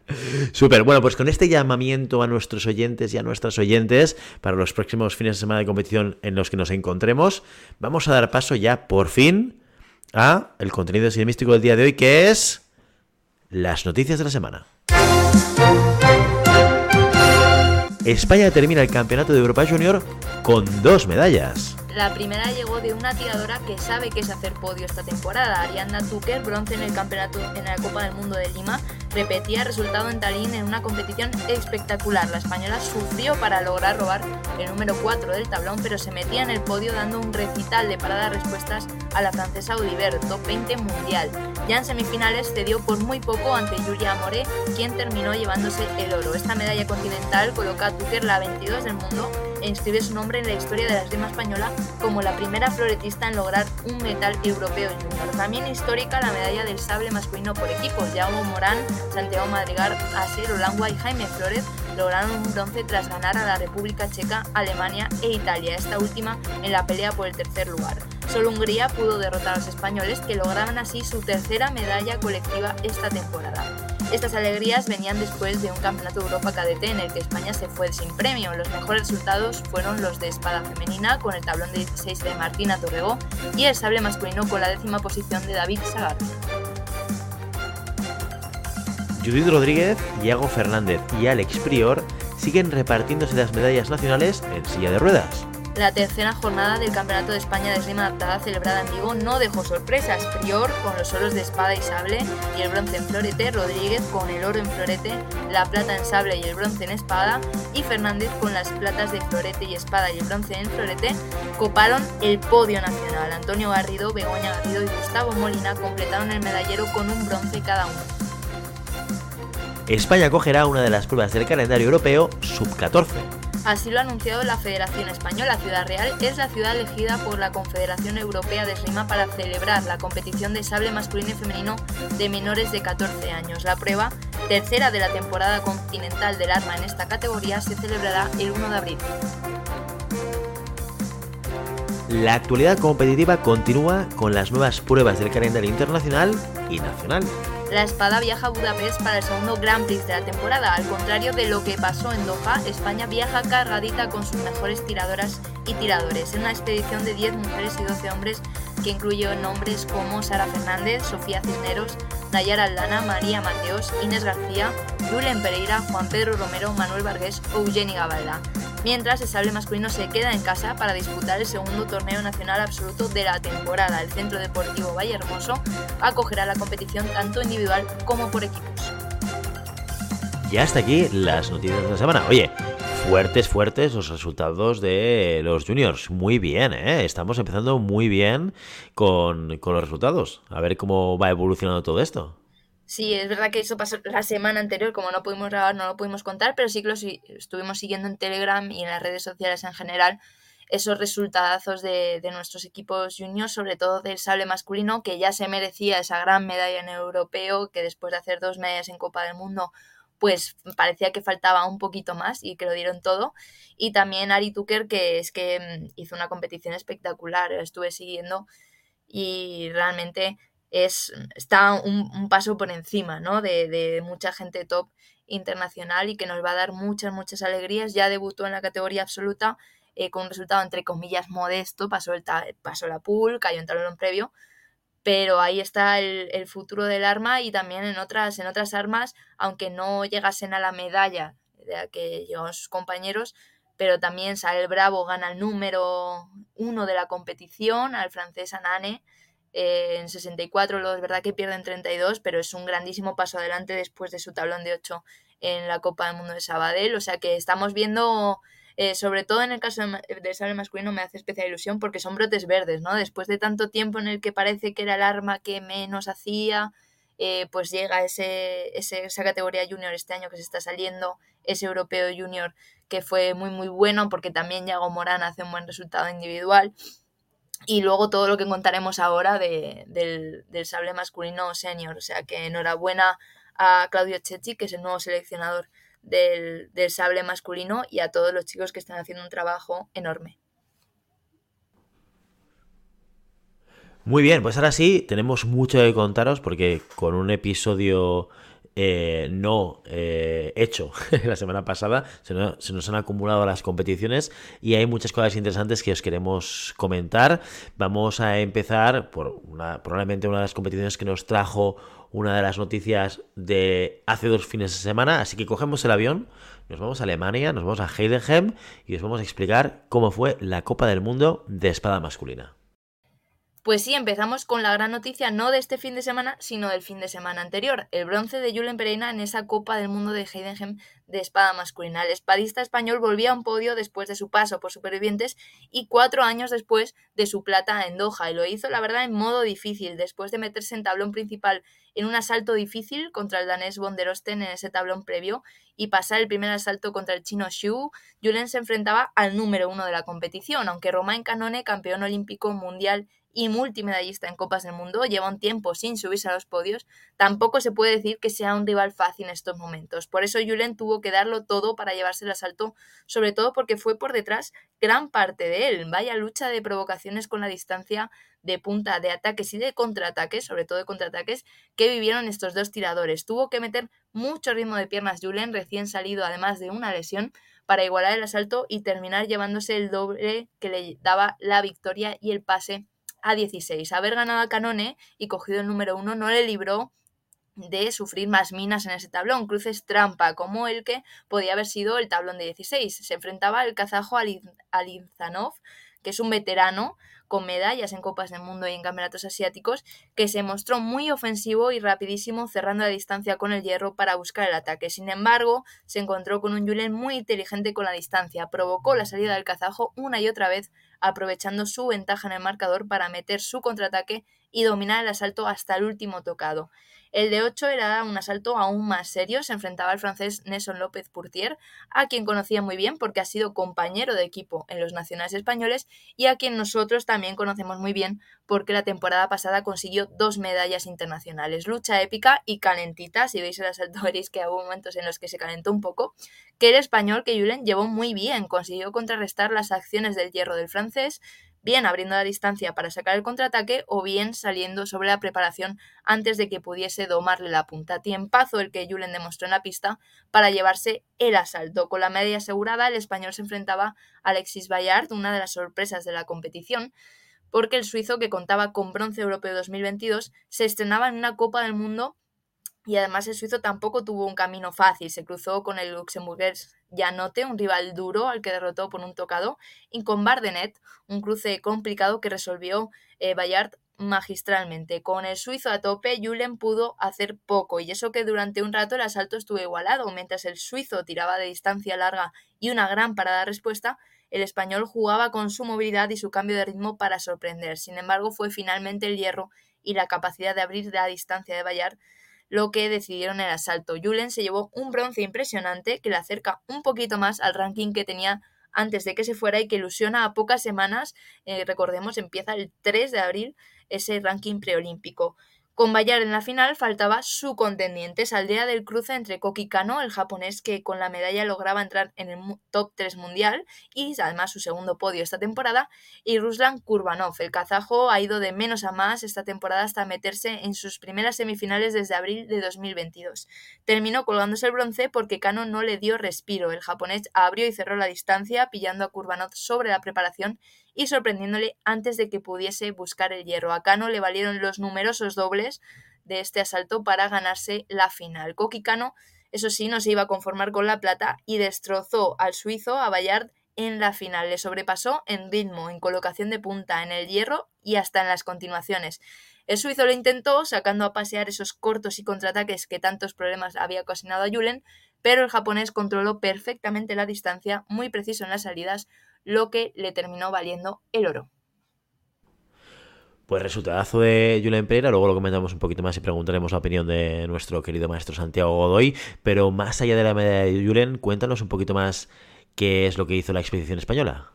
Súper. Bueno, pues con este llamamiento a nuestros oyentes y a nuestras oyentes para los próximos fines de semana de competición en los que nos encontremos, vamos a dar paso ya por fin a el contenido cinemístico del día de hoy, que es las noticias de la semana. España termina el Campeonato de Europa Junior con dos medallas. La primera llegó de una tiradora que sabe que es hacer podio esta temporada. Arianna Tucker, bronce en el campeonato en la Copa del Mundo de Lima, repetía resultado en Tallinn en una competición espectacular. La española sufrió para lograr robar el número 4 del tablón, pero se metía en el podio dando un recital de paradas respuestas a la francesa Oliver, top 20 mundial. Ya en semifinales cedió por muy poco ante Julia Amore, quien terminó llevándose el oro. Esta medalla continental coloca a Tucker la 22 del mundo e inscribe su nombre en la historia de la esgrima española como la primera floretista en lograr un metal europeo junior. También histórica la medalla del sable masculino por equipos. Jaume Morán, Santiago Madrigal, Asier Olangua y Jaime Flores lograron un bronce tras ganar a la República Checa, Alemania e Italia, esta última en la pelea por el tercer lugar. Solo Hungría pudo derrotar a los españoles que lograban así su tercera medalla colectiva esta temporada. Estas alegrías venían después de un Campeonato de Europa cadete en el que España se fue sin premio. Los mejores resultados fueron los de espada femenina con el tablón de 16 de Martina Torrego y el sable masculino con la décima posición de David Sagar. Judith Rodríguez, Iago Fernández y Alex Prior siguen repartiéndose las medallas nacionales en silla de ruedas. La tercera jornada del Campeonato de España de Esgrima Adaptada celebrada en Vigo no dejó sorpresas. Prior con los oros de espada y sable y el bronce en florete, Rodríguez con el oro en florete, la plata en sable y el bronce en espada y Fernández con las platas de florete y espada y el bronce en florete coparon el podio nacional. Antonio Garrido, Begoña Garrido y Gustavo Molina completaron el medallero con un bronce cada uno. España cogerá una de las pruebas del calendario europeo sub-14. Así lo ha anunciado la Federación Española. Ciudad Real es la ciudad elegida por la Confederación Europea de Esgrima para celebrar la competición de sable masculino y femenino de menores de 14 años. La prueba, tercera de la temporada continental del arma en esta categoría, se celebrará el 1 de abril. La actualidad competitiva continúa con las nuevas pruebas del calendario internacional y nacional. La espada viaja a Budapest para el segundo Grand Prix de la temporada. Al contrario de lo que pasó en Doha, España viaja cargadita con sus mejores tiradoras y tiradores en una expedición de 10 mujeres y 12 hombres que incluye nombres como Sara Fernández, Sofía Cisneros, Nayara Aldana, María Mateos, Inés García, Julen Pereira, Juan Pedro Romero, Manuel Vargas o Eugeni Gabalda mientras el sable masculino se queda en casa para disputar el segundo torneo nacional absoluto de la temporada. El Centro Deportivo Valle Hermoso acogerá la competición tanto individual como por equipos. Y hasta aquí las noticias de la semana. Oye, fuertes, fuertes los resultados de los juniors. Muy bien, ¿eh? Estamos empezando muy bien con los resultados. A ver cómo va evolucionando todo esto. Sí, es verdad que eso pasó la semana anterior, como no pudimos grabar, no lo pudimos contar, pero sí que lo estuvimos siguiendo en Telegram y en las redes sociales en general esos resultados de, de, nuestros equipos juniors, sobre todo del sable masculino, que ya se merecía esa gran medalla en europeo, que después de hacer dos medallas en Copa del Mundo, pues parecía que faltaba un poquito más y que lo dieron todo. Y también Ari Tucker, que es que mm, hizo una competición espectacular, estuve siguiendo y realmente es, está un, paso por encima ¿no? de, de, mucha gente top internacional y que nos va a dar muchas, muchas alegrías. Ya debutó en la categoría absoluta eh, con un resultado entre comillas modesto, pasó, el pasó la pool, cayó en tablón previo, pero ahí está el, futuro del arma y también en otras, en otras armas, aunque no llegasen a la medalla de la que llegaron sus compañeros, pero también Sale Bravo gana el número uno de la competición al francés Anane. Eh, en 64 lo es verdad que pierde en 32, pero es un grandísimo paso adelante después de su tablón de 8 en la Copa del Mundo de Sabadell. O sea que estamos viendo eh, sobre todo en el caso del sable masculino me hace especial ilusión porque son brotes verdes, ¿no? Después de tanto tiempo en el que parece que era el arma que menos hacía, eh, pues llega ese, esa categoría junior este año que se está saliendo, ese europeo junior que fue muy muy bueno porque también Yago Morán hace un buen resultado individual. Y luego todo lo que contaremos ahora del, del sable masculino senior. O sea que enhorabuena a Claudio Chechi, que es el nuevo seleccionador del, sable masculino y a todos los chicos que están haciendo un trabajo enorme. Muy bien, pues ahora sí, tenemos mucho que contaros porque con un episodio eh, no eh, hecho la semana pasada se nos, han acumulado las competiciones y hay muchas cosas interesantes que os queremos comentar. Vamos a empezar por una, probablemente una de las competiciones que nos trajo una de las noticias de hace dos fines de semana. Así que cogemos el avión, nos vamos a Alemania, nos vamos a Heidenheim y os vamos a explicar cómo fue la Copa del Mundo de espada masculina. Pues sí, empezamos con la gran noticia no de este fin de semana, sino del fin de semana anterior, el bronce de Julen Pereira en esa Copa del Mundo de Heidenheim de espada masculina. El espadista español volvía a un podio después de su paso por Supervivientes y cuatro años después de su plata en Doha, y lo hizo, la verdad, en modo difícil, después de meterse en tablón principal en un asalto difícil contra el danés von der Osten en ese tablón previo y pasar el primer asalto contra el chino Xu, Julen se enfrentaba al número uno de la competición, aunque Romain Canone, campeón olímpico mundial y multimedallista en Copas del Mundo, lleva un tiempo sin subirse a los podios, tampoco se puede decir que sea un rival fácil en estos momentos. Por eso Julen tuvo que darlo todo para llevarse el asalto, sobre todo porque fue por detrás gran parte de él. Vaya lucha de provocaciones con la distancia de punta, de ataques y de contraataques, sobre todo de contraataques, que vivieron estos dos tiradores. Tuvo que meter mucho ritmo de piernas Julen, recién salido además de una lesión, para igualar el asalto y terminar llevándose el doble que le daba la victoria y el pase a 16. Haber ganado a Canone y cogido el número uno no le libró de sufrir más minas en ese tablón, cruces trampa, como el que podía haber sido el tablón de 16. Se enfrentaba el kazajo Alinzanov, que es un veterano con medallas en Copas del Mundo y en Campeonatos Asiáticos, que se mostró muy ofensivo y rapidísimo cerrando la distancia con el hierro para buscar el ataque. Sin embargo, se encontró con un Julen muy inteligente con la distancia, provocó la salida del kazajo una y otra vez, aprovechando su ventaja en el marcador para meter su contraataque y dominar el asalto hasta el último tocado. El de 8 era un asalto aún más serio, se enfrentaba al francés Nelson López Purtier, a quien conocía muy bien porque ha sido compañero de equipo en los nacionales españoles y a quien nosotros también conocemos muy bien porque la temporada pasada consiguió dos medallas internacionales. Lucha épica y calentita, si veis el asalto veréis que hubo momentos en los que se calentó un poco, que el español que Julen llevó muy bien, consiguió contrarrestar las acciones del hierro del francés, bien abriendo la distancia para sacar el contraataque o bien saliendo sobre la preparación antes de que pudiese domarle la punta. Tiempazo el que Julen demostró en la pista para llevarse el asalto. Con la media asegurada, el español se enfrentaba a Alexis Bayard, una de las sorpresas de la competición, porque el suizo, que contaba con bronce europeo 2022, se estrenaba en una Copa del Mundo y además el suizo tampoco tuvo un camino fácil, se cruzó con el luxemburgués Janote, un rival duro al que derrotó por un tocado, y con Bardenet, un cruce complicado que resolvió eh, Bayard magistralmente. Con el suizo a tope, Julen pudo hacer poco, y eso que durante un rato el asalto estuvo igualado, mientras el suizo tiraba de distancia larga y una gran parada respuesta, el español jugaba con su movilidad y su cambio de ritmo para sorprender. Sin embargo, fue finalmente el hierro y la capacidad de abrir la distancia de Bayard lo que decidieron el asalto. Julen se llevó un bronce impresionante que le acerca un poquito más al ranking que tenía antes de que se fuera y que ilusiona a pocas semanas, eh, recordemos, empieza el 3 de abril ese ranking preolímpico. Con Bayard en la final faltaba su contendiente, saldría del cruce entre Koki Kano, el japonés que con la medalla lograba entrar en el top 3 mundial y además su segundo podio esta temporada, y Ruslan Kurbanov. El kazajo ha ido de menos a más esta temporada hasta meterse en sus primeras semifinales desde abril de 2022. Terminó colgándose el bronce porque Kano no le dio respiro. El japonés abrió y cerró la distancia, pillando a Kurbanov sobre la preparación y sorprendiéndole antes de que pudiese buscar el hierro. A Cano le valieron los numerosos dobles de este asalto para ganarse la final. Koki Cano, eso sí, no se iba a conformar con la plata y destrozó al suizo, a Bayard, en la final. Le sobrepasó en ritmo, en colocación de punta, en el hierro y hasta en las continuaciones. El suizo lo intentó, sacando a pasear esos cortos y contraataques que tantos problemas había ocasionado a Julen, pero el japonés controló perfectamente la distancia, muy preciso en las salidas, lo que le terminó valiendo el oro. Pues resultadazo de Julen Pereira, luego lo comentamos un poquito más y preguntaremos la opinión de nuestro querido maestro Santiago Godoy, pero más allá de la medalla de Julen, cuéntanos un poquito más qué es lo que hizo la expedición española.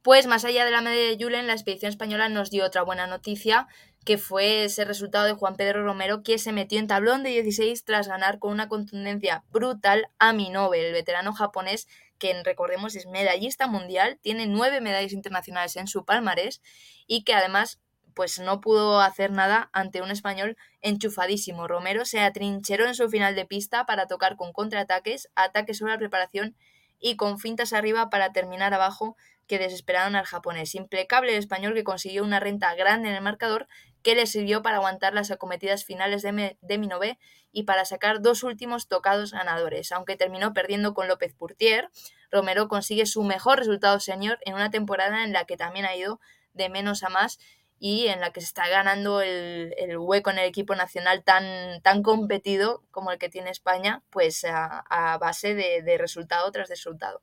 Pues más allá de la medalla de Julen, la expedición española nos dio otra buena noticia, que fue ese resultado de Juan Pedro Romero, que se metió en tablón de 16 tras ganar con una contundencia brutal a Minobe, el veterano japonés que recordemos es medallista mundial, tiene nueve medallas internacionales en su palmarés y que además pues no pudo hacer nada ante un español enchufadísimo. Romero se atrincheró en su final de pista para tocar con contraataques, ataques sobre la preparación y con fintas arriba para terminar abajo que desesperaron al japonés. Impecable el español que consiguió una renta grande en el marcador que le sirvió para aguantar las acometidas finales de, de Minové y para sacar dos últimos tocados ganadores. Aunque terminó perdiendo con López Purtier, Romero consigue su mejor resultado senior en una temporada en la que también ha ido de menos a más y en la que se está ganando el, hueco en el equipo nacional tan, tan competido como el que tiene España, pues a, base de resultado tras resultado.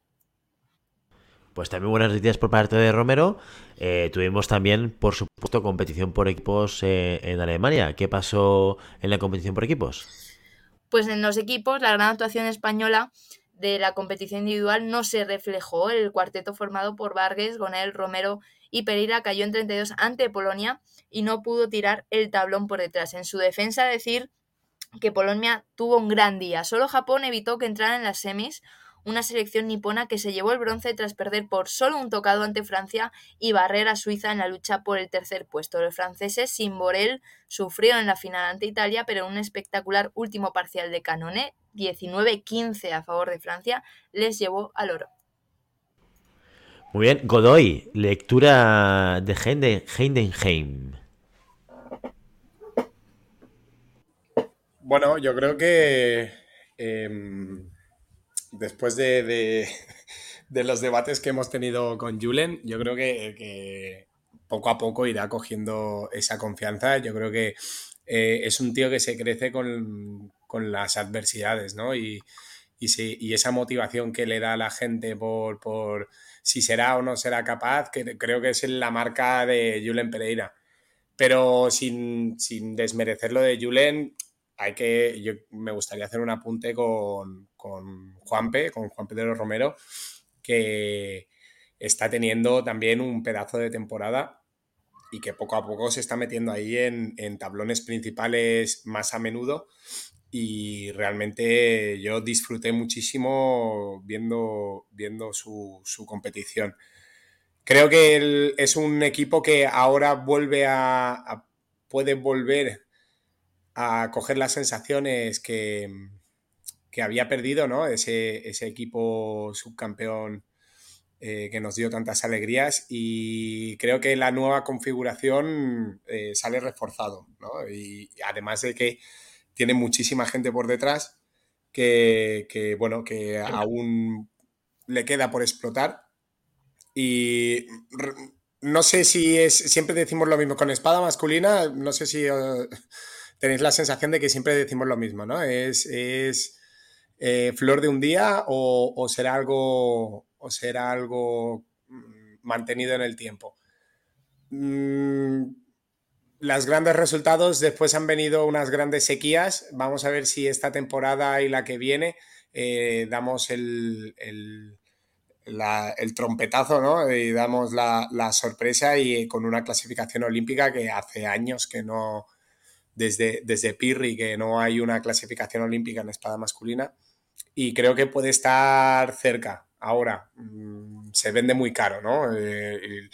Pues también buenas noticias por parte de Romero. Eh, tuvimos también, por supuesto, competición por equipos eh, en Alemania. ¿Qué pasó en la competición por equipos? Pues en los equipos, la gran actuación española de la competición individual no se reflejó. El cuarteto formado por Vargas, Gonel, Romero y Pereira cayó en 32 ante Polonia y no pudo tirar el tablón por detrás. En su defensa, decir que Polonia tuvo un gran día. Solo Japón evitó que entrara en las semis una selección nipona que se llevó el bronce tras perder por solo un tocado ante Francia y barrer a Suiza en la lucha por el tercer puesto. Los franceses, sin Borel, sufrieron en la final ante Italia, pero un espectacular último parcial de Canone, 19-15 a favor de Francia, les llevó al oro. Muy bien, Godoy, lectura de Heidenheim. Bueno, yo creo que em, después de, los debates que hemos tenido con Julen, yo creo que, poco a poco irá cogiendo esa confianza. Yo creo que eh, es un tío que se crece con, las adversidades, ¿no? Y, y, esa motivación que le da a la gente por, por si será o no será capaz, que creo que es la marca de Julen Pereira. Pero sin, sin desmerecer lo de Julen, hay que, yo me gustaría hacer un apunte con, con Juanpe, con Juan Pedro Romero, que está teniendo también un pedazo de temporada y que poco a poco se está metiendo ahí en, tablones principales más a menudo y realmente yo disfruté muchísimo viendo, viendo su, competición. Creo que es un equipo que ahora vuelve a puede volver a coger las sensaciones que, había perdido, ¿no? Ese, equipo subcampeón eh, que nos dio tantas alegrías y creo que la nueva configuración eh, sale reforzado, ¿no? Y además de que tiene muchísima gente por detrás que, bueno, que aún le queda por explotar y no sé si es, siempre decimos lo mismo con espada masculina, no sé si... Eh, tenéis la sensación de que siempre decimos lo mismo, ¿no? Es, eh, flor de un día o, será algo, o será algo mm, mantenido en el tiempo. Mm, las grandes resultados, después han venido unas grandes sequías. Vamos a ver si esta temporada y la que viene eh, damos el, el, trompetazo, ¿no? Y damos la, sorpresa y con una clasificación olímpica que hace años que no, desde, desde Pirri que no hay una clasificación olímpica en espada masculina y creo que puede estar cerca. Ahora, mm, se vende muy caro, ¿no? Eh,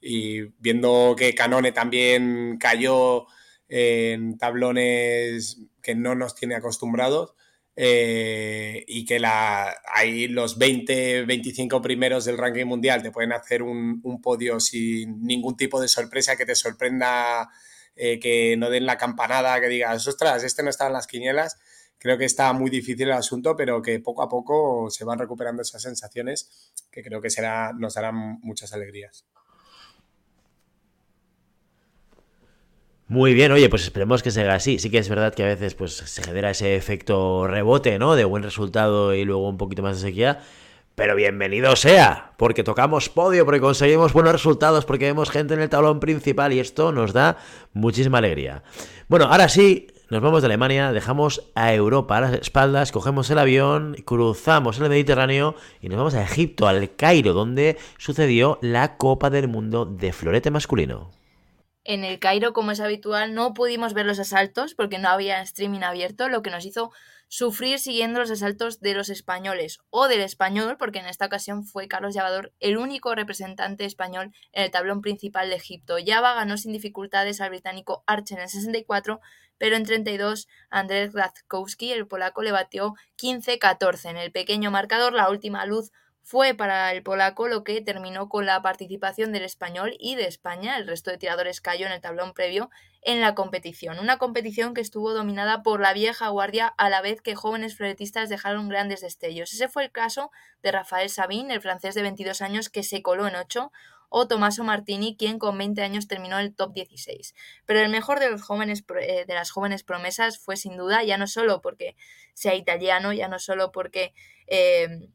y, viendo que Canone también cayó en tablones que no nos tiene acostumbrados, eh, y que la, ahí los 20, 25 primeros del ranking mundial te pueden hacer un, podio sin ningún tipo de sorpresa que te sorprenda, eh, que no den la campanada, que digas, ostras, este no está en las quinielas. Creo que está muy difícil el asunto, pero que poco a poco se van recuperando esas sensaciones que creo que será, nos darán muchas alegrías. Muy bien, oye, pues esperemos que sea así. Sí que es verdad que a veces pues se genera ese efecto rebote, ¿no? De buen resultado y luego un poquito más de sequía. Pero bienvenido sea, porque tocamos podio, porque conseguimos buenos resultados, porque vemos gente en el tablón principal y esto nos da muchísima alegría. Bueno, ahora sí, nos vamos de Alemania, dejamos a Europa a las espaldas, cogemos el avión, cruzamos el Mediterráneo y nos vamos a Egipto, al Cairo, donde sucedió la Copa del Mundo de florete masculino. En el Cairo, como es habitual, no pudimos ver los asaltos porque no había streaming abierto, lo que nos hizo sufrir siguiendo los asaltos de los españoles o del español, porque en esta ocasión fue Carlos Llavador el único representante español en el tablón principal de Egipto. Java ganó sin dificultades al británico Archer en el 64, pero en 32 Andrzej Grazkowski, el polaco, le batió 15-14. En el pequeño marcador, la última luz fue para el polaco lo que terminó con la participación del español y de España. El resto de tiradores cayó en el tablón previo en la competición. Una competición que estuvo dominada por la vieja guardia a la vez que jóvenes floretistas dejaron grandes destellos. Ese fue el caso de Rafael Sabin, el francés de 22 años que se coló en 8, o Tommaso Martini, quien con 20 años terminó el top 16. Pero el mejor de los jóvenes eh, de las jóvenes promesas fue sin duda ya no solo porque sea italiano, ya no solo porque eh,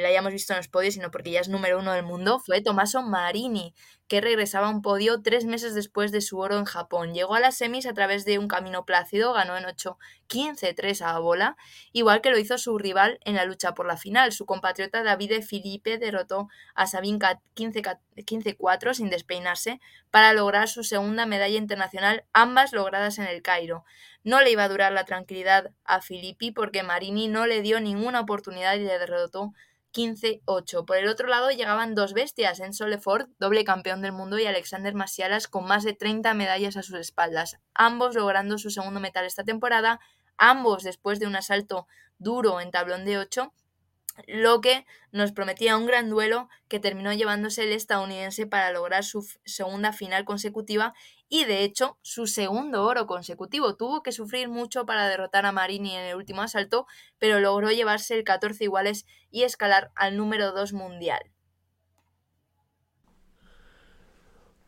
la hayamos visto en los podios, sino porque ya es número uno del mundo, fue Tommaso Marini, que regresaba a un podio tres meses después de su oro en Japón. Llegó a las semis a través de un camino plácido, ganó en 8 15-3 a bola, igual que lo hizo su rival en la lucha por la final. Su compatriota Davide Filipe derrotó a Sabin 15-4 sin despeinarse para lograr su segunda medalla internacional, ambas logradas en el Cairo. No le iba a durar la tranquilidad a Filippi porque Marini no le dio ninguna oportunidad y le derrotó 15-8. Por el otro lado llegaban dos bestias, en Solefort, doble campeón del mundo, y Alexander Masialas con más de 30 medallas a sus espaldas, ambos logrando su segundo metal esta temporada, ambos después de un asalto duro en tablón de 8 lo que nos prometía un gran duelo que terminó llevándose el estadounidense para lograr su segunda final consecutiva y de hecho su segundo oro consecutivo. Tuvo que sufrir mucho para derrotar a Marini en el último asalto, pero logró llevarse el 14 iguales y escalar al número 2 mundial.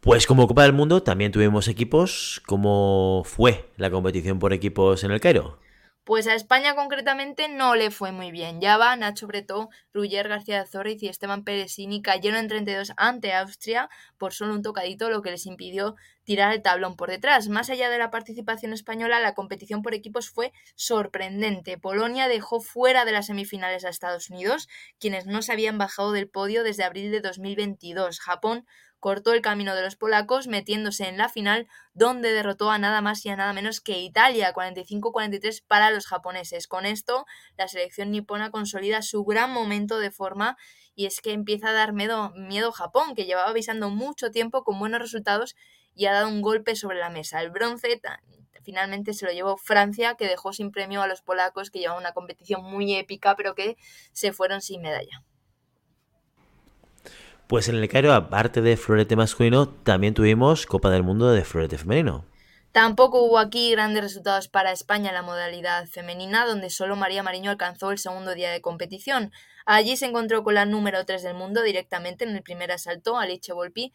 Pues como Copa del Mundo también tuvimos equipos. ¿Cómo fue la competición por equipos en el Cairo? Pues a España concretamente no le fue muy bien. Ya va Nacho Bretó, Ruyer García de Zorriz y Esteban Peresini cayeron en 32 ante Austria por solo un tocadito, lo que les impidió tirar el tablón por detrás. Más allá de la participación española, la competición por equipos fue sorprendente. Polonia dejó fuera de las semifinales a Estados Unidos, quienes no se habían bajado del podio desde abril de 2022. Japón cortó el camino de los polacos metiéndose en la final donde derrotó a nada más y a nada menos que Italia 45-43 para los japoneses. Con esto la selección nipona consolida su gran momento de forma y es que empieza a dar miedo, miedo Japón que llevaba avisando mucho tiempo con buenos resultados y ha dado un golpe sobre la mesa. El bronce finalmente se lo llevó Francia, que dejó sin premio a los polacos, que llevaban una competición muy épica, pero que se fueron sin medalla. Pues en el Cairo, aparte de florete masculino, también tuvimos Copa del Mundo de florete femenino. Tampoco hubo aquí grandes resultados para España en la modalidad femenina, donde solo María Mariño alcanzó el segundo día de competición. Allí se encontró con la número 3 del mundo directamente en el primer asalto, Alice Volpi,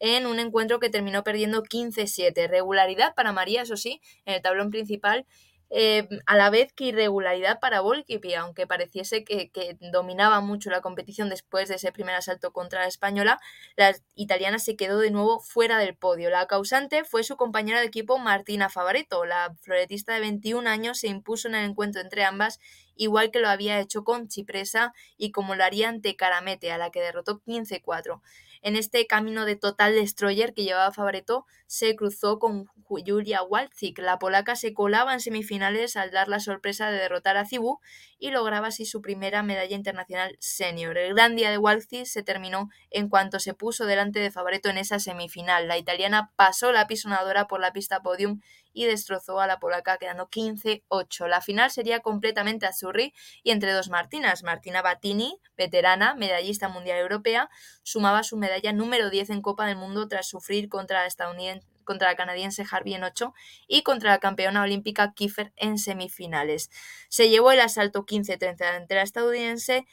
en un encuentro que terminó perdiendo 15-7. Regularidad para María, eso sí, en el tablón principal eh, a la vez que irregularidad para Volkipi, aunque pareciese que, dominaba mucho la competición después de ese primer asalto contra la española, la italiana se quedó de nuevo fuera del podio. La causante fue su compañera de equipo Martina Favaretto. La floretista de 21 años se impuso en el encuentro entre ambas, igual que lo había hecho con Chipresa y como lo haría ante Caramete, a la que derrotó 15-4. En este camino de total destroyer que llevaba Favareto, se cruzó con Julia Walczyk. La polaca se colaba en semifinales al dar la sorpresa de derrotar a Cibu y lograba así su primera medalla internacional senior. El gran día de Walczyk se terminó en cuanto se puso delante de Favareto en esa semifinal. La italiana pasó la pisonadora por la pista podium y destrozó a la polaca quedando 15-8. La final sería completamente azurri y entre dos Martinas. Martina Battini, veterana, medallista mundial europea, sumaba su medalla número 10 en Copa del Mundo tras sufrir contra la estadounidense contra la canadiense Harvey en 8 y contra la campeona olímpica Kiefer en semifinales. Se llevó el asalto 15-30 ante la estadounidense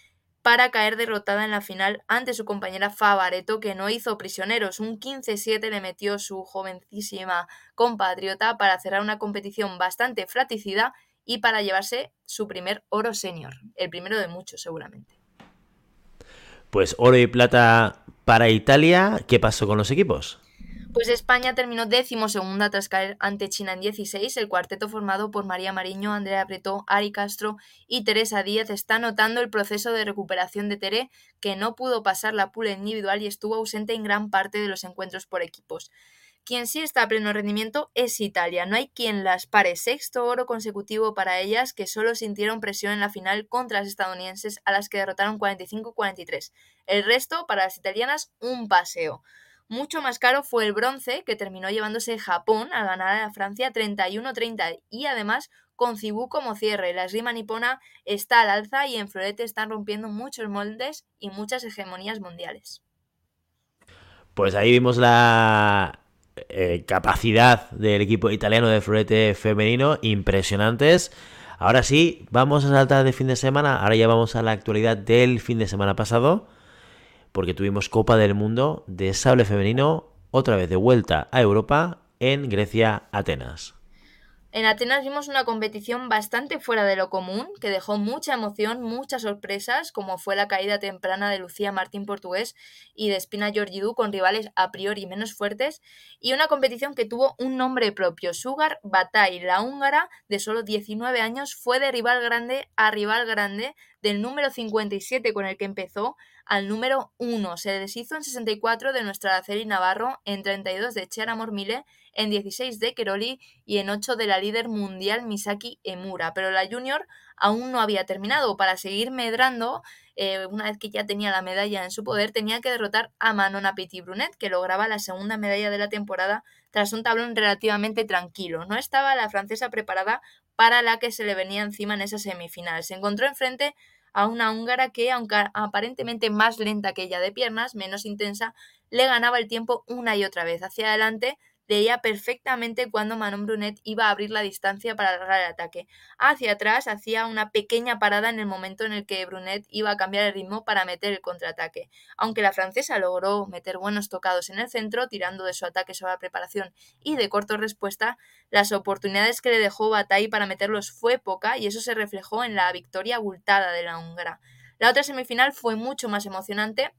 para caer derrotada en la final ante su compañera Favareto, que no hizo prisioneros. Un 15-7 le metió su jovencísima compatriota para cerrar una competición bastante fraticida y para llevarse su primer oro senior, el primero de muchos seguramente. Pues oro y plata para Italia, ¿qué pasó con los equipos? Pues España terminó décimo segunda tras caer ante China en 16. El cuarteto formado por María Mariño, Andrea Bretó, Ari Castro y Teresa Díaz está notando el proceso de recuperación de Tere, que no pudo pasar la pula individual y estuvo ausente en gran parte de los encuentros por equipos. Quien sí está a pleno rendimiento es Italia. No hay quien las pare. Sexto oro consecutivo para ellas, que solo sintieron presión en la final contra las estadounidenses, a las que derrotaron 45-43. El resto, para las italianas, un paseo. Mucho más caro fue el bronce, que terminó llevándose Japón a ganar a Francia 31-30 y además con Cibú como cierre. La esgrima nipona está al alza y en florete están rompiendo muchos moldes y muchas hegemonías mundiales. Pues ahí vimos la eh, capacidad del equipo italiano de florete femenino, impresionantes. Ahora sí, vamos a saltar de fin de semana. Ahora ya vamos a la actualidad del fin de semana pasado porque tuvimos Copa del Mundo de sable femenino, otra vez de vuelta a Europa en Grecia, Atenas. En Atenas vimos una competición bastante fuera de lo común, que dejó mucha emoción, muchas sorpresas, como fue la caída temprana de Lucía Martín Portugués y de Espina Georgidou con rivales a priori menos fuertes, y una competición que tuvo un nombre propio. Sugar Batay, la húngara de solo 19 años, fue de rival grande a rival grande, del número 57 con el que empezó al número 1. Se deshizo en 64 de nuestra Araceli Navarro, en 32 de Chera Mormile, en 16 de Keroli y en 8 de la líder mundial Misaki Emura. Pero la junior aún no había terminado. Para seguir medrando, eh, una vez que ya tenía la medalla en su poder, tenía que derrotar a Manon Petit Brunet, que lograba la segunda medalla de la temporada tras un tablón relativamente tranquilo. No estaba la francesa preparada para la que se le venía encima en esa semifinal. Se encontró enfrente a una húngara que, aunque aparentemente más lenta que ella de piernas, menos intensa, le ganaba el tiempo una y otra vez. Hacia adelante leía perfectamente cuando Manon Brunet iba a abrir la distancia para alargar el ataque. Hacia atrás hacía una pequeña parada en el momento en el que Brunet iba a cambiar el ritmo para meter el contraataque. Aunque la francesa logró meter buenos tocados en el centro, tirando de su ataque sobre la preparación y de corto respuesta, las oportunidades que le dejó Bataille para meterlos fue poca y eso se reflejó en la victoria abultada de la húngara. La otra semifinal fue mucho más emocionante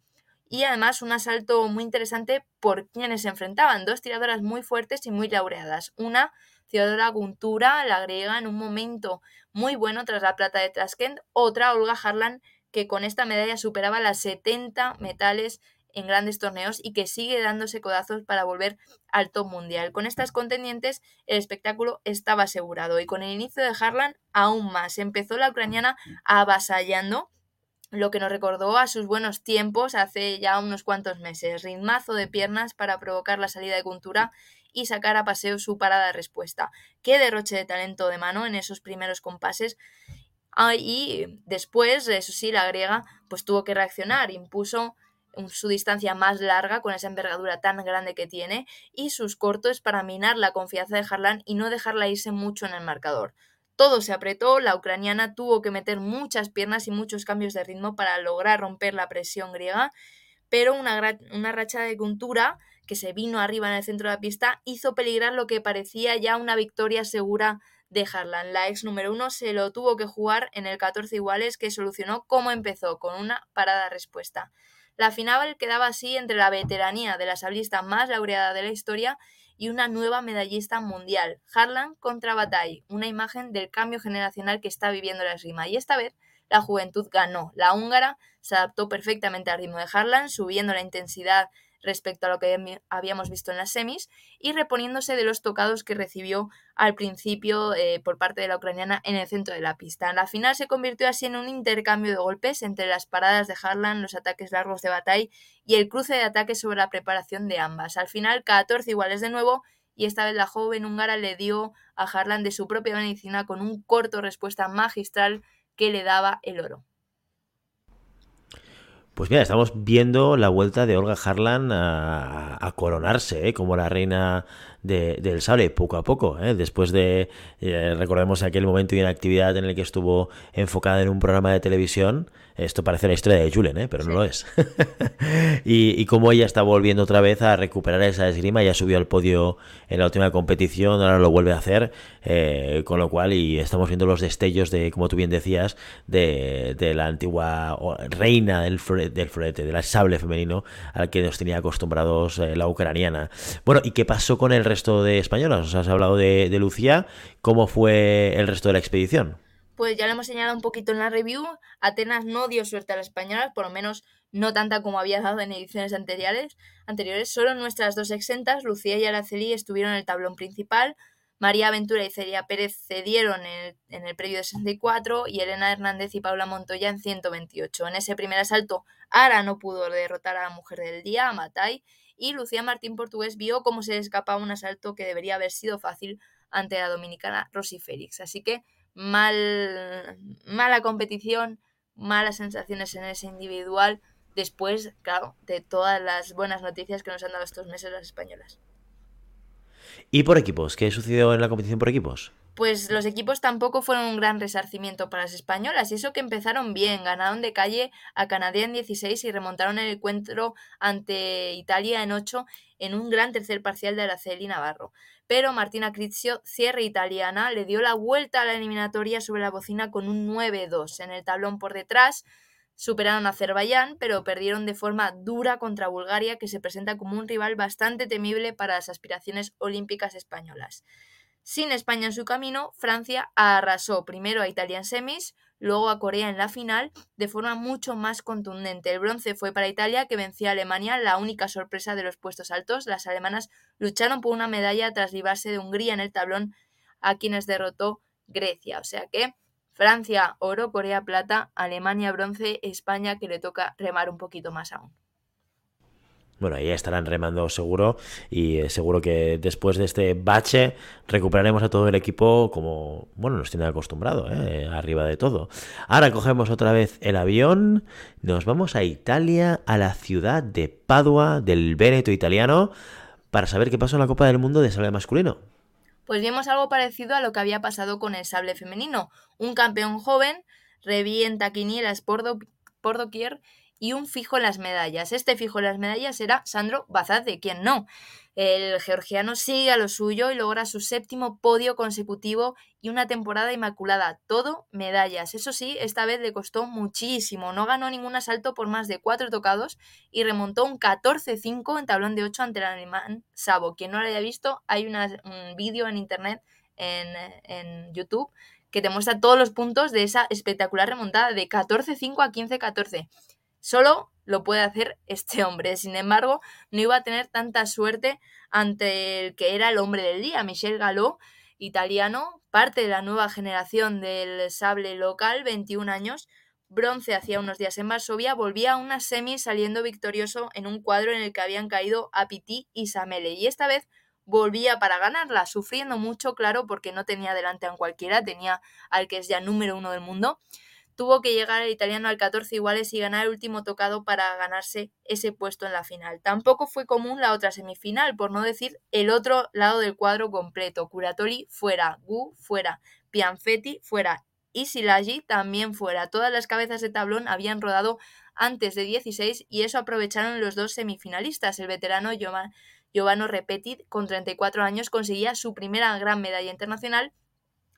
y además un asalto muy interesante por quienes se enfrentaban, dos tiradoras muy fuertes y muy laureadas. Una, Theodora Guntura, la griega, en un momento muy bueno tras la plata de Tashkent, otra, Olga Harlan, que con esta medalla superaba las 70 metales en grandes torneos y que sigue dándose codazos para volver al top mundial. Con estas contendientes el espectáculo estaba asegurado y con el inicio de Harlan aún más. Empezó la ucraniana avasallando lo que nos recordó a sus buenos tiempos hace ya unos cuantos meses. Ritmazo de piernas para provocar la salida de Cultura y sacar a paseo su parada de respuesta. Qué derroche de talento de mano en esos primeros compases. Ah, y después, eso sí, la griega pues tuvo que reaccionar, impuso su distancia más larga con esa envergadura tan grande que tiene y sus cortos para minar la confianza de Harlan y no dejarla irse mucho en el marcador. Todo se apretó, la ucraniana tuvo que meter muchas piernas y muchos cambios de ritmo para lograr romper la presión griega, pero una, una racha de cultura que se vino arriba en el centro de la pista hizo peligrar lo que parecía ya una victoria segura de Harlan. La ex número uno se lo tuvo que jugar en el 14 iguales que solucionó como empezó, con una parada respuesta. La final quedaba así entre la veteranía de la sablista más laureada de la historia y una nueva medallista mundial, Harlan contra Bataille, una imagen del cambio generacional que está viviendo la esgrima. Y esta vez la juventud ganó. La húngara se adaptó perfectamente al ritmo de Harlan, subiendo la intensidad respecto a lo que habíamos visto en las semis y reponiéndose de los tocados que recibió al principio eh, por parte de la ucraniana en el centro de la pista. En la final se convirtió así en un intercambio de golpes entre las paradas de Harlan, los ataques largos de Bataille y el cruce de ataques sobre la preparación de ambas. Al final, 14 iguales de nuevo y esta vez la joven húngara le dio a Harlan de su propia medicina con un corto respuesta magistral que le daba el oro. Pues mira, estamos viendo la vuelta de Olga Harlan a, coronarse ¿eh? como la reina del sable, poco a poco. ¿eh? Después de, eh, recordemos aquel momento de inactividad en el que estuvo enfocada en un programa de televisión, esto parece la historia de Julen, ¿eh? pero no lo es. y, y como ella está volviendo otra vez a recuperar esa esgrima, ya subió al podio en la última competición, ahora lo vuelve a hacer, eh, con lo cual, y estamos viendo los destellos de, como tú bien decías, de, de la antigua reina del, del florete, del sable femenino al que nos tenía acostumbrados la ucraniana. Bueno, ¿y qué pasó con el resto de españolas? Os has hablado de, de Lucía, ¿cómo fue el resto de la expedición? pues ya lo hemos señalado un poquito en la review, Atenas no dio suerte a las españolas, por lo menos no tanta como había dado en ediciones anteriores. anteriores. Solo nuestras dos exentas, Lucía y Araceli, estuvieron en el tablón principal. María Ventura y Celia Pérez cedieron en el, en el previo de 64 y Elena Hernández y Paula Montoya en 128. En ese primer asalto, Ara no pudo derrotar a la mujer del día, a Matai, y Lucía Martín Portugués vio cómo se le escapaba un asalto que debería haber sido fácil ante la dominicana Rosy Félix. Así que mal, mala competición, malas sensaciones en ese individual, después, claro, de todas las buenas noticias que nos han dado estos meses las españolas. ¿Y por equipos? ¿Qué sucedió en la competición por equipos? Pues los equipos tampoco fueron un gran resarcimiento para las españolas, y eso que empezaron bien, ganaron de calle a Canadá en 16 y remontaron el encuentro ante Italia en 8 en un gran tercer parcial de Araceli Navarro pero Martina Crizio, cierre italiana, le dio la vuelta a la eliminatoria sobre la bocina con un 9-2. En el tablón por detrás superaron a Azerbaiyán, pero perdieron de forma dura contra Bulgaria, que se presenta como un rival bastante temible para las aspiraciones olímpicas españolas. Sin España en su camino, Francia arrasó primero a Italia en semis, luego a Corea en la final de forma mucho más contundente. El bronce fue para Italia, que vencía a Alemania, la única sorpresa de los puestos altos. Las alemanas lucharon por una medalla tras librarse de Hungría en el tablón, a quienes derrotó Grecia. O sea que Francia oro, Corea plata, Alemania bronce, España que le toca remar un poquito más aún. Bueno, ahí estarán remando seguro y eh, seguro que después de este bache recuperaremos a todo el equipo como, bueno, nos tiene acostumbrado, ¿eh? arriba de todo. Ahora cogemos otra vez el avión, nos vamos a Italia, a la ciudad de Padua, del Véneto italiano, para saber qué pasó en la Copa del Mundo de sable masculino. Pues vimos algo parecido a lo que había pasado con el sable femenino. Un campeón joven revienta quinielas por, por doquier y un fijo en las medallas. Este fijo en las medallas era Sandro Bazade, quien no. El georgiano sigue a lo suyo y logra su séptimo podio consecutivo y una temporada inmaculada. Todo medallas. Eso sí, esta vez le costó muchísimo. No ganó ningún asalto por más de cuatro tocados y remontó un 14-5 en tablón de 8 ante el alemán Sabo. Quien no lo haya visto, hay un vídeo en internet, en, en YouTube, que te muestra todos los puntos de esa espectacular remontada de 14-5 a 15-14. Solo lo puede hacer este hombre. Sin embargo, no iba a tener tanta suerte ante el que era el hombre del día, Michel Galó, italiano, parte de la nueva generación del sable local, 21 años, bronce hacía unos días en Varsovia, volvía a una semi saliendo victorioso en un cuadro en el que habían caído Apiti y Samele. Y esta vez volvía para ganarla, sufriendo mucho, claro, porque no tenía delante a cualquiera, tenía al que es ya número uno del mundo tuvo que llegar el italiano al 14 iguales y ganar el último tocado para ganarse ese puesto en la final. Tampoco fue común la otra semifinal, por no decir el otro lado del cuadro completo. Curatoli fuera, Gu fuera, Pianfetti fuera y Silagi también fuera. Todas las cabezas de tablón habían rodado antes de 16 y eso aprovecharon los dos semifinalistas. El veterano Giovanni Repetit, con 34 años, conseguía su primera gran medalla internacional,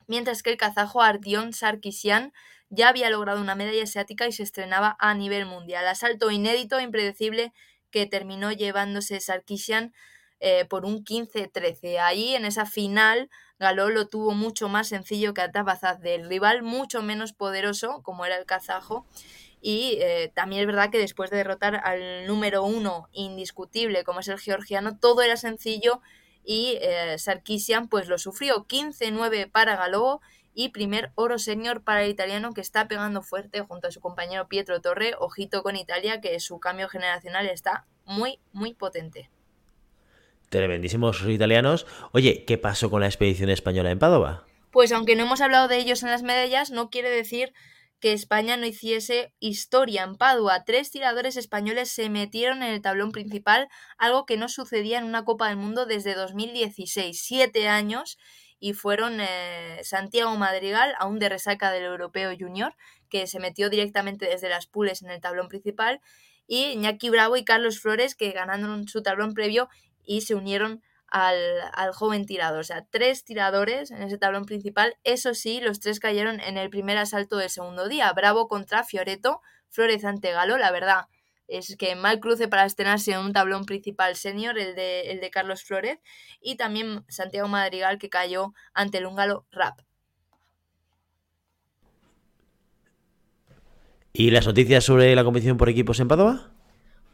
mientras que el kazajo Ardion Sarkisian ya había logrado una medalla asiática y se estrenaba a nivel mundial. Asalto inédito e impredecible que terminó llevándose Sarkisian eh, por un 15-13. Ahí, en esa final, Galó lo tuvo mucho más sencillo que Atapazaz, del rival mucho menos poderoso, como era el kazajo. Y eh, también es verdad que después de derrotar al número uno indiscutible, como es el georgiano, todo era sencillo y eh, Sarkisian pues lo sufrió 15-9 para Galó y primer oro senior para el italiano que está pegando fuerte junto a su compañero Pietro Torre. Ojito con Italia que su cambio generacional está muy, muy potente tremendísimos italianos. Oye, ¿qué pasó con la expedición española en Padova? Pues aunque no hemos hablado de ellos en las medallas, no quiere decir que España no hiciese historia en Padua. Tres tiradores españoles se metieron en el tablón principal, algo que no sucedía en una Copa del Mundo desde 2016, siete años, y fueron eh, Santiago Madrigal, aún de resaca del Europeo Junior, que se metió directamente desde las pules en el tablón principal, y Iñaki Bravo y Carlos Flores, que ganaron su tablón previo y se unieron al, joven tirador. O sea, tres tiradores en ese tablón principal. Eso sí, los tres cayeron en el primer asalto del segundo día. Bravo contra Fioreto, Flores ante Galo. La verdad es que mal cruce para estrenarse en un tablón principal senior, el de, el de Carlos Flores. Y también Santiago Madrigal que cayó ante el húngaro Rap. ¿Y las noticias sobre la competición por equipos en Padova?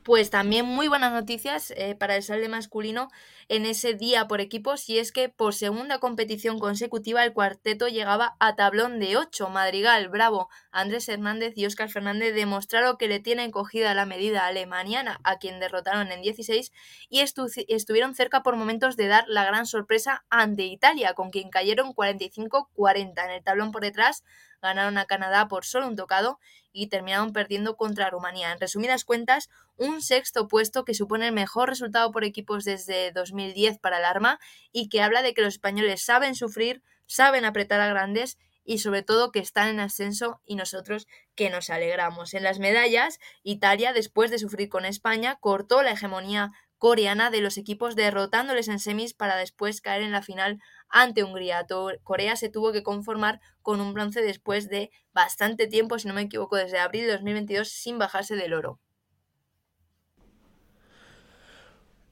Pues también muy buenas noticias eh, para el salde masculino en ese día por equipos y es que por segunda competición consecutiva el cuarteto llegaba a tablón de 8. Madrigal, Bravo, Andrés Hernández y Óscar Fernández demostraron que le tienen cogida la medida alemaniana a quien derrotaron en 16 y estuvieron cerca por momentos de dar la gran sorpresa ante Italia con quien cayeron 45-40 en el tablón por detrás ganaron a Canadá por solo un tocado y terminaron perdiendo contra Rumanía. En resumidas cuentas, un sexto puesto que supone el mejor resultado por equipos desde 2010 para el Arma y que habla de que los españoles saben sufrir, saben apretar a grandes y sobre todo que están en ascenso y nosotros que nos alegramos. En las medallas, Italia, después de sufrir con España, cortó la hegemonía coreana de los equipos derrotándoles en semis para después caer en la final ante Hungría. Corea se tuvo que conformar con un bronce después de bastante tiempo, si no me equivoco, desde abril de 2022 sin bajarse del oro.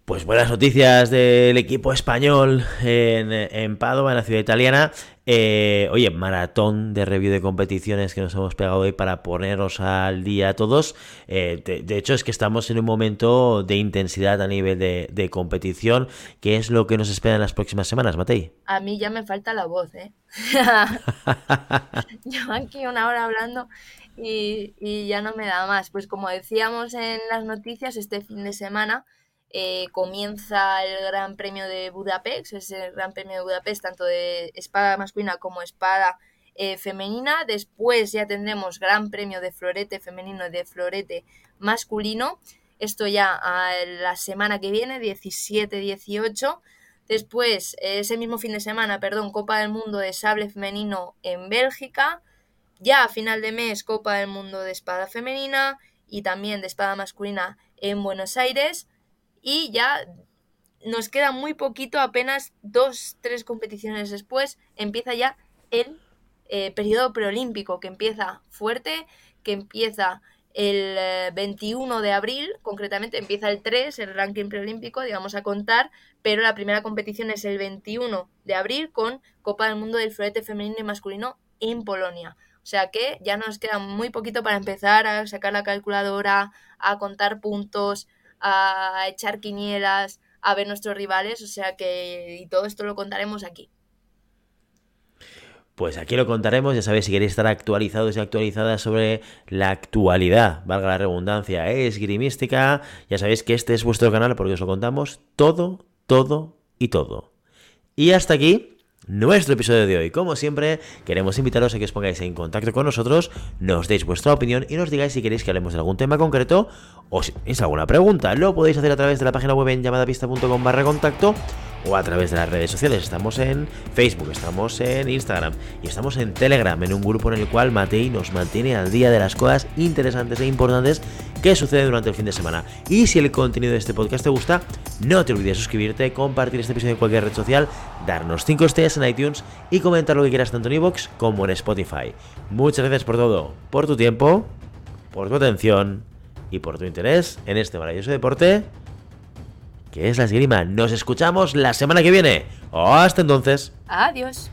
Pues buenas noticias del equipo español en, en Padua, en la ciudad italiana. Eh, oye, maratón de review de competiciones que nos hemos pegado hoy para ponernos al día todos. Eh, de, hecho, es que estamos en un momento de intensidad a nivel de, competición. ¿Qué es lo que nos espera en las próximas semanas, Matei? A mí ya me falta la voz, ¿eh? Yo aquí una hora hablando y, y ya no me da más. Pues como decíamos en las noticias, este fin de semana eh, comienza el Gran Premio de Budapest, es el Gran Premio de Budapest tanto de espada masculina como espada eh, femenina. Después ya tendremos Gran Premio de florete femenino y de florete masculino. Esto ya a la semana que viene, 17-18. Después, ese mismo fin de semana, perdón, Copa del Mundo de sable femenino en Bélgica. Ya a final de mes, Copa del Mundo de espada femenina y también de espada masculina en Buenos Aires y ya nos queda muy poquito, apenas dos, tres competiciones después, empieza ya el eh, periodo preolímpico, que empieza fuerte, que empieza el 21 eh, de abril, concretamente empieza el 3, el ranking preolímpico, digamos a contar, pero la primera competición es el 21 de abril con Copa del Mundo del Florete Femenino y Masculino en Polonia. O sea que ya nos queda muy poquito para empezar a sacar la calculadora, a contar puntos, a echar quinielas, a ver nuestros rivales, o sea que y todo esto lo contaremos aquí. Pues aquí lo contaremos, ya sabéis, si queréis estar actualizados y actualizadas sobre la actualidad, valga la redundancia, esgrimística, ya sabéis que este es vuestro canal porque os lo contamos todo, todo y todo. Y hasta aquí nuestro episodio de hoy. Como siempre, queremos invitaros a que os pongáis en contacto con nosotros, nos deis vuestra opinión y nos digáis si queréis que hablemos de algún tema concreto o si tenéis alguna pregunta. Lo podéis hacer a través de la página web en llamadapista.com barra contacto o a través de las redes sociales. Estamos en Facebook, estamos en Instagram y estamos en Telegram, en un grupo en el cual Matei nos mantiene al día de las cosas interesantes e importantes que suceden durante el fin de semana. Y si el contenido de este podcast te gusta, no te olvides suscribirte, compartir este episodio en cualquier red social, darnos 5 estrellas en iTunes y comentar lo que quieras tanto en iVoox como en Spotify. Muchas gracias por todo, por tu tiempo, por tu atención y por tu interés en este maravilloso deporte que es la esgrima. Nos escuchamos la semana que viene. Hasta entonces. Adiós.